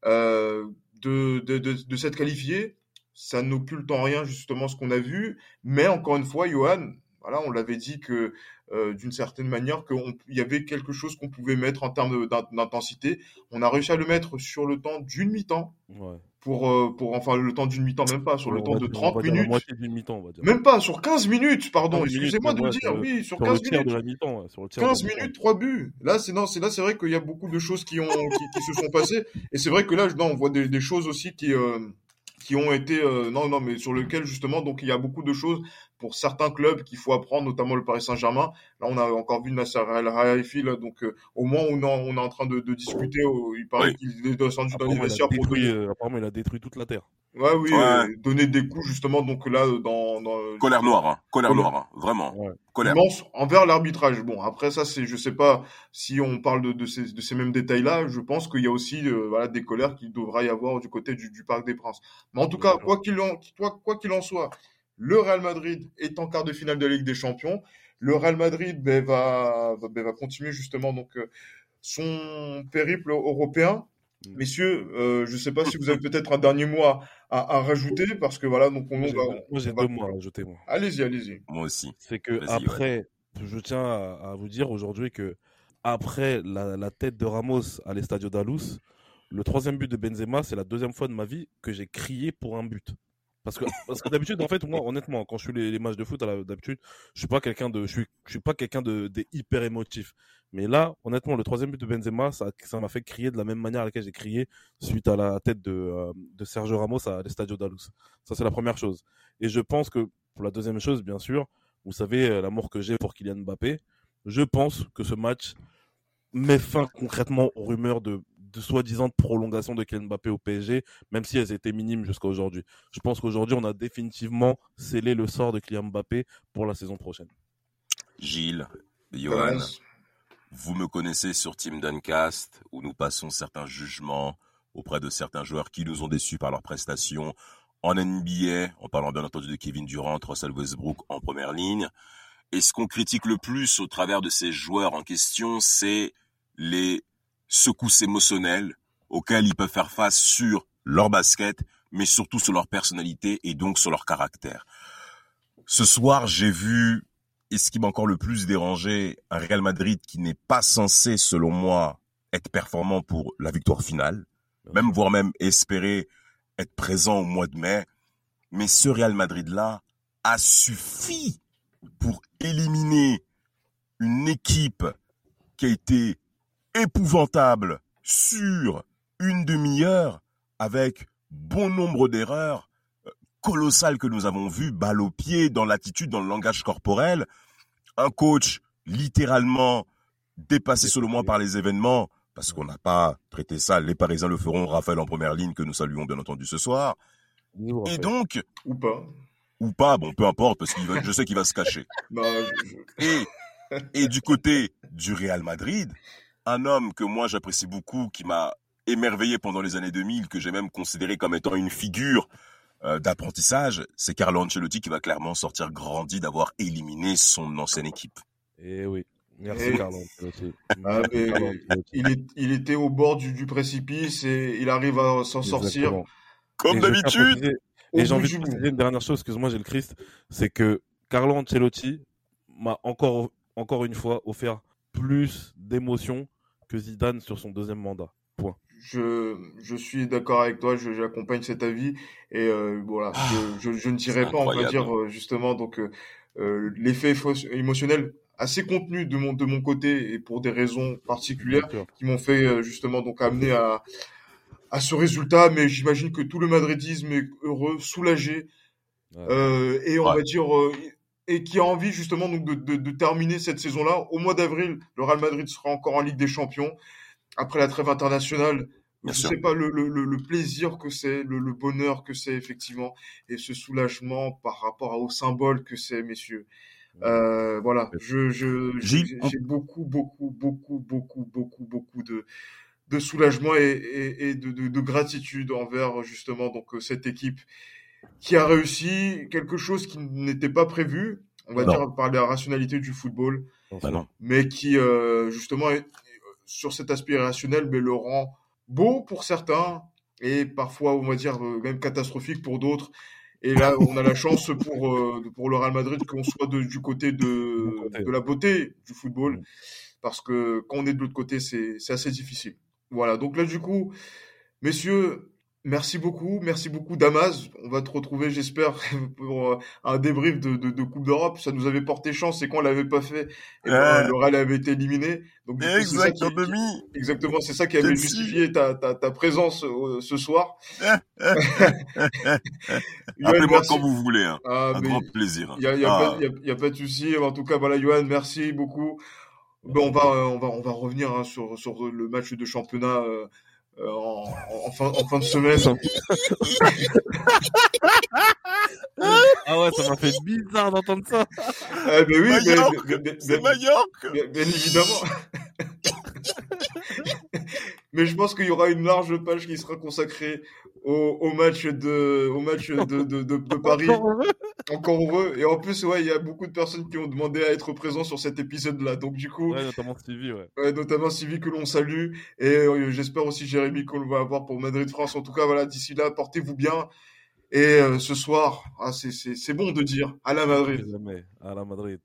euh, de, de, de, de s'être qualifié. Ça n'occulte en rien justement ce qu'on a vu. Mais encore une fois, Johan, voilà, on l'avait dit que euh, d'une certaine manière qu'il y avait quelque chose qu'on pouvait mettre en termes d'intensité. On a réussi à le mettre sur le temps d'une mi-temps Ouais. pour euh, pour enfin le temps d'une mi-temps même pas sur le On temps va de dire- on 30 va dire la minutes. on va dire. Même pas sur 15 minutes, pardon. 15 minutes, Excusez-moi de ouais, le dire. le- Oui, sur Sur 15 le tiers minutes. de la mi-temps, ouais, sur le tiers de 15 la mi-temps. minutes, 3 buts. Là, c'est non, c'est là, c'est vrai qu'il y a beaucoup de choses qui ont qui, qui se sont passées. Et c'est vrai que là, non, on voit des, des choses aussi qui euh, qui ont été euh, non non mais sur lequel justement donc il y a beaucoup de choses pour certains clubs qu'il faut apprendre notamment le Paris Saint-Germain là on a encore vu Nasser El là donc euh, au moins on, est en train de, de discuter euh, il paraît Oui. qu'il est descendu dans les vestiaires pour détruit, donner euh, apparemment, il a détruit toute la terre. ouais oui Ouais. euh, donner des coups justement donc là dans, dans Colère noire, hein. colère Colère. noire, hein. vraiment. Ouais. Colère. immense envers l'arbitrage. Bon, après ça, c'est, je sais pas si on parle de, de ces, de ces mêmes détails-là. Je pense qu'il y a aussi euh, voilà, des colères qu'il devra y avoir du côté du, du Parc des Princes. Mais en tout cas, Ouais. quoi qu'il en, quoi, quoi qu'il en soit, le Real Madrid est en quart de finale de la Ligue des Champions. Le Real Madrid ben, va, va, ben, va continuer justement donc euh, son périple européen. Mm. Messieurs, euh, je sais pas si vous avez peut-être un dernier mot à, à, à rajouter parce que voilà, donc on, Moi, j'ai va. deux- moi, j'ai on va- deux mots à rajouter, moi. Allez-y, allez-y. Moi aussi. C'est que après, je tiens à, à vous dire aujourd'hui que après la, la tête de Ramos à l'Estadio d'Alous, le troisième but de Benzema, c'est la deuxième fois de ma vie que j'ai crié pour un but. Parce que, parce que d'habitude, en fait, moi, honnêtement, quand je suis les, matchs de foot, d'habitude, je suis pas quelqu'un de, je suis, je suis pas quelqu'un de, hyper émotif. Mais là, honnêtement, le troisième but de Benzema, ça, ça m'a fait crier de la même manière à laquelle j'ai crié suite à la tête de, euh, de Sergio Ramos à l'Estadio d'Alous. Ça, c'est la première chose. Et je pense que pour la deuxième chose, bien sûr, vous savez euh, l'amour que j'ai pour Kylian Mbappé. Je pense que ce match met fin concrètement aux rumeurs de, de soi-disant prolongation de Kylian Mbappé au PSG, même si elles étaient minimes jusqu'à aujourd'hui. Je pense qu'aujourd'hui, on a définitivement scellé le sort de Kylian Mbappé pour la saison prochaine. Gilles, Johan, vous me connaissez sur Team Duncast, où nous passons certains jugements auprès de certains joueurs qui nous ont déçus par leurs prestations en NBA, en parlant bien entendu de Kevin Durant, Russell Westbrook en première ligne. Et ce qu'on critique le plus au travers de ces joueurs en question, c'est les secousses émotionnelles auxquelles ils peuvent faire face sur leur basket, mais surtout sur leur personnalité et donc sur leur caractère. Ce soir, j'ai vu, et ce qui m'a encore le plus dérangé, un Real Madrid qui n'est pas censé, selon moi, être performant pour la victoire finale, même voire même espérer être présent au mois de mai. Mais ce Real Madrid-là a suffi pour éliminer une équipe qui a été épouvantable sur une demi-heure avec bon nombre d'erreurs euh, colossales que nous avons vues, balle au pied, dans l'attitude, dans le langage corporel. Un coach littéralement dépassé selon moi par les événements, parce qu'on n'a pas traité ça, les Parisiens le feront, Raphaël en première ligne, que nous saluons bien entendu ce soir. Et donc, Ou pas. ou pas, bon, peu importe, parce que je sais qu'il va se cacher. Non, je- je- Et, et du côté du Real Madrid, un homme que moi j'apprécie beaucoup, qui m'a émerveillé pendant les années 2000, que j'ai même considéré comme étant une figure euh, d'apprentissage, c'est Carlo Ancelotti qui va clairement sortir grandi d'avoir éliminé son ancienne équipe. Eh oui. Merci, Eh. Carlo Ancelotti. Ah, mais- il, est, il était au bord du, du précipice et il arrive à s'en sortir. Comme d'habitude, Et j'ai envie de bout. préciser une dernière chose, excuse-moi, j'ai le Christ, c'est que Carlo Ancelotti m'a encore, encore une fois offert plus d'émotions que Zidane sur son deuxième mandat. Je, je suis d'accord avec toi, j'accompagne cet avis et euh, voilà, Ah, je, je, je ne dirais pas, on va incroyable. dire euh, justement donc euh, l'effet émotionnel assez contenu de mon de mon côté et pour des raisons particulières qui m'ont fait justement donc amener à à ce résultat, mais j'imagine que tout le madridisme est heureux, soulagé Ouais. euh, et on Ouais. va dire euh, et qui a envie justement donc de, de, de terminer cette saison-là. Au mois d'avril, le Real Madrid sera encore en Ligue des Champions après la trêve internationale. Bien je sûr. sais pas le, le, le, plaisir que c'est, le, le bonheur que c'est effectivement, et ce soulagement par rapport au symbole que c'est, messieurs. Euh, voilà, je, je, j'ai beaucoup, beaucoup, beaucoup, beaucoup, beaucoup, beaucoup de, de soulagement et, et, et de, de, de gratitude envers justement donc euh, cette équipe qui a réussi quelque chose qui n'était pas prévu, on va Non. dire par la rationalité du football, Bah non. mais qui euh, justement est- sur cet aspect irrationnel mais le rend beau pour certains et parfois on va dire euh, même catastrophique pour d'autres. Et là, on a la chance pour euh, pour le Real Madrid qu'on soit de- du côté de la beauté du football Mm. parce que quand on est de l'autre côté, c'est c'est assez difficile. Voilà. Donc là, du coup, messieurs, merci beaucoup, merci beaucoup Damas. On va te retrouver, j'espère, pour euh, un débrief de, de, de Coupe d'Europe. Ça nous avait porté chance et qu'on l'avait pas fait, et ben, Ouais. le Real avait été éliminé. Donc du coup, c'est ça Exact, qui- en demi. Exactement, c'est ça qui avait justifié ta, ta, ta présence euh, ce soir. Appelez-moi quand vous voulez. Hein. Ah, Un grand plaisir. il y a, il y a Ah. pas, il y a, il y a pas de souci. En tout cas, voilà, Johan, merci beaucoup. Ben, on va, euh, on va, on va revenir hein, sur, sur le match de championnat euh, euh, en, en, fin, en fin de semaine. Ah ouais, ça m'a fait bizarre d'entendre ça. Eh ben oui, mais- Mallorca, mais- mais- C'est mais- Mallorca. Bien, bien évidemment. Mais je pense qu'il y aura une large page qui sera consacrée au, au match de, au match de, de, de, de Paris. Encore heureux Encore heureux. Et en plus, ouais, il y a beaucoup de personnes qui ont demandé à être présents sur cet épisode-là. Donc, du coup, Ouais, notamment Stevie, ouais. ouais, notamment Sylvie que l'on salue. Et euh, j'espère aussi Jérémy qu'on va avoir pour Madrid-France. En tout cas, voilà, d'ici là, portez-vous bien. Et euh, ce soir, ah, c'est, c'est, c'est bon de dire à la Madrid. Jamais. À la Madrid.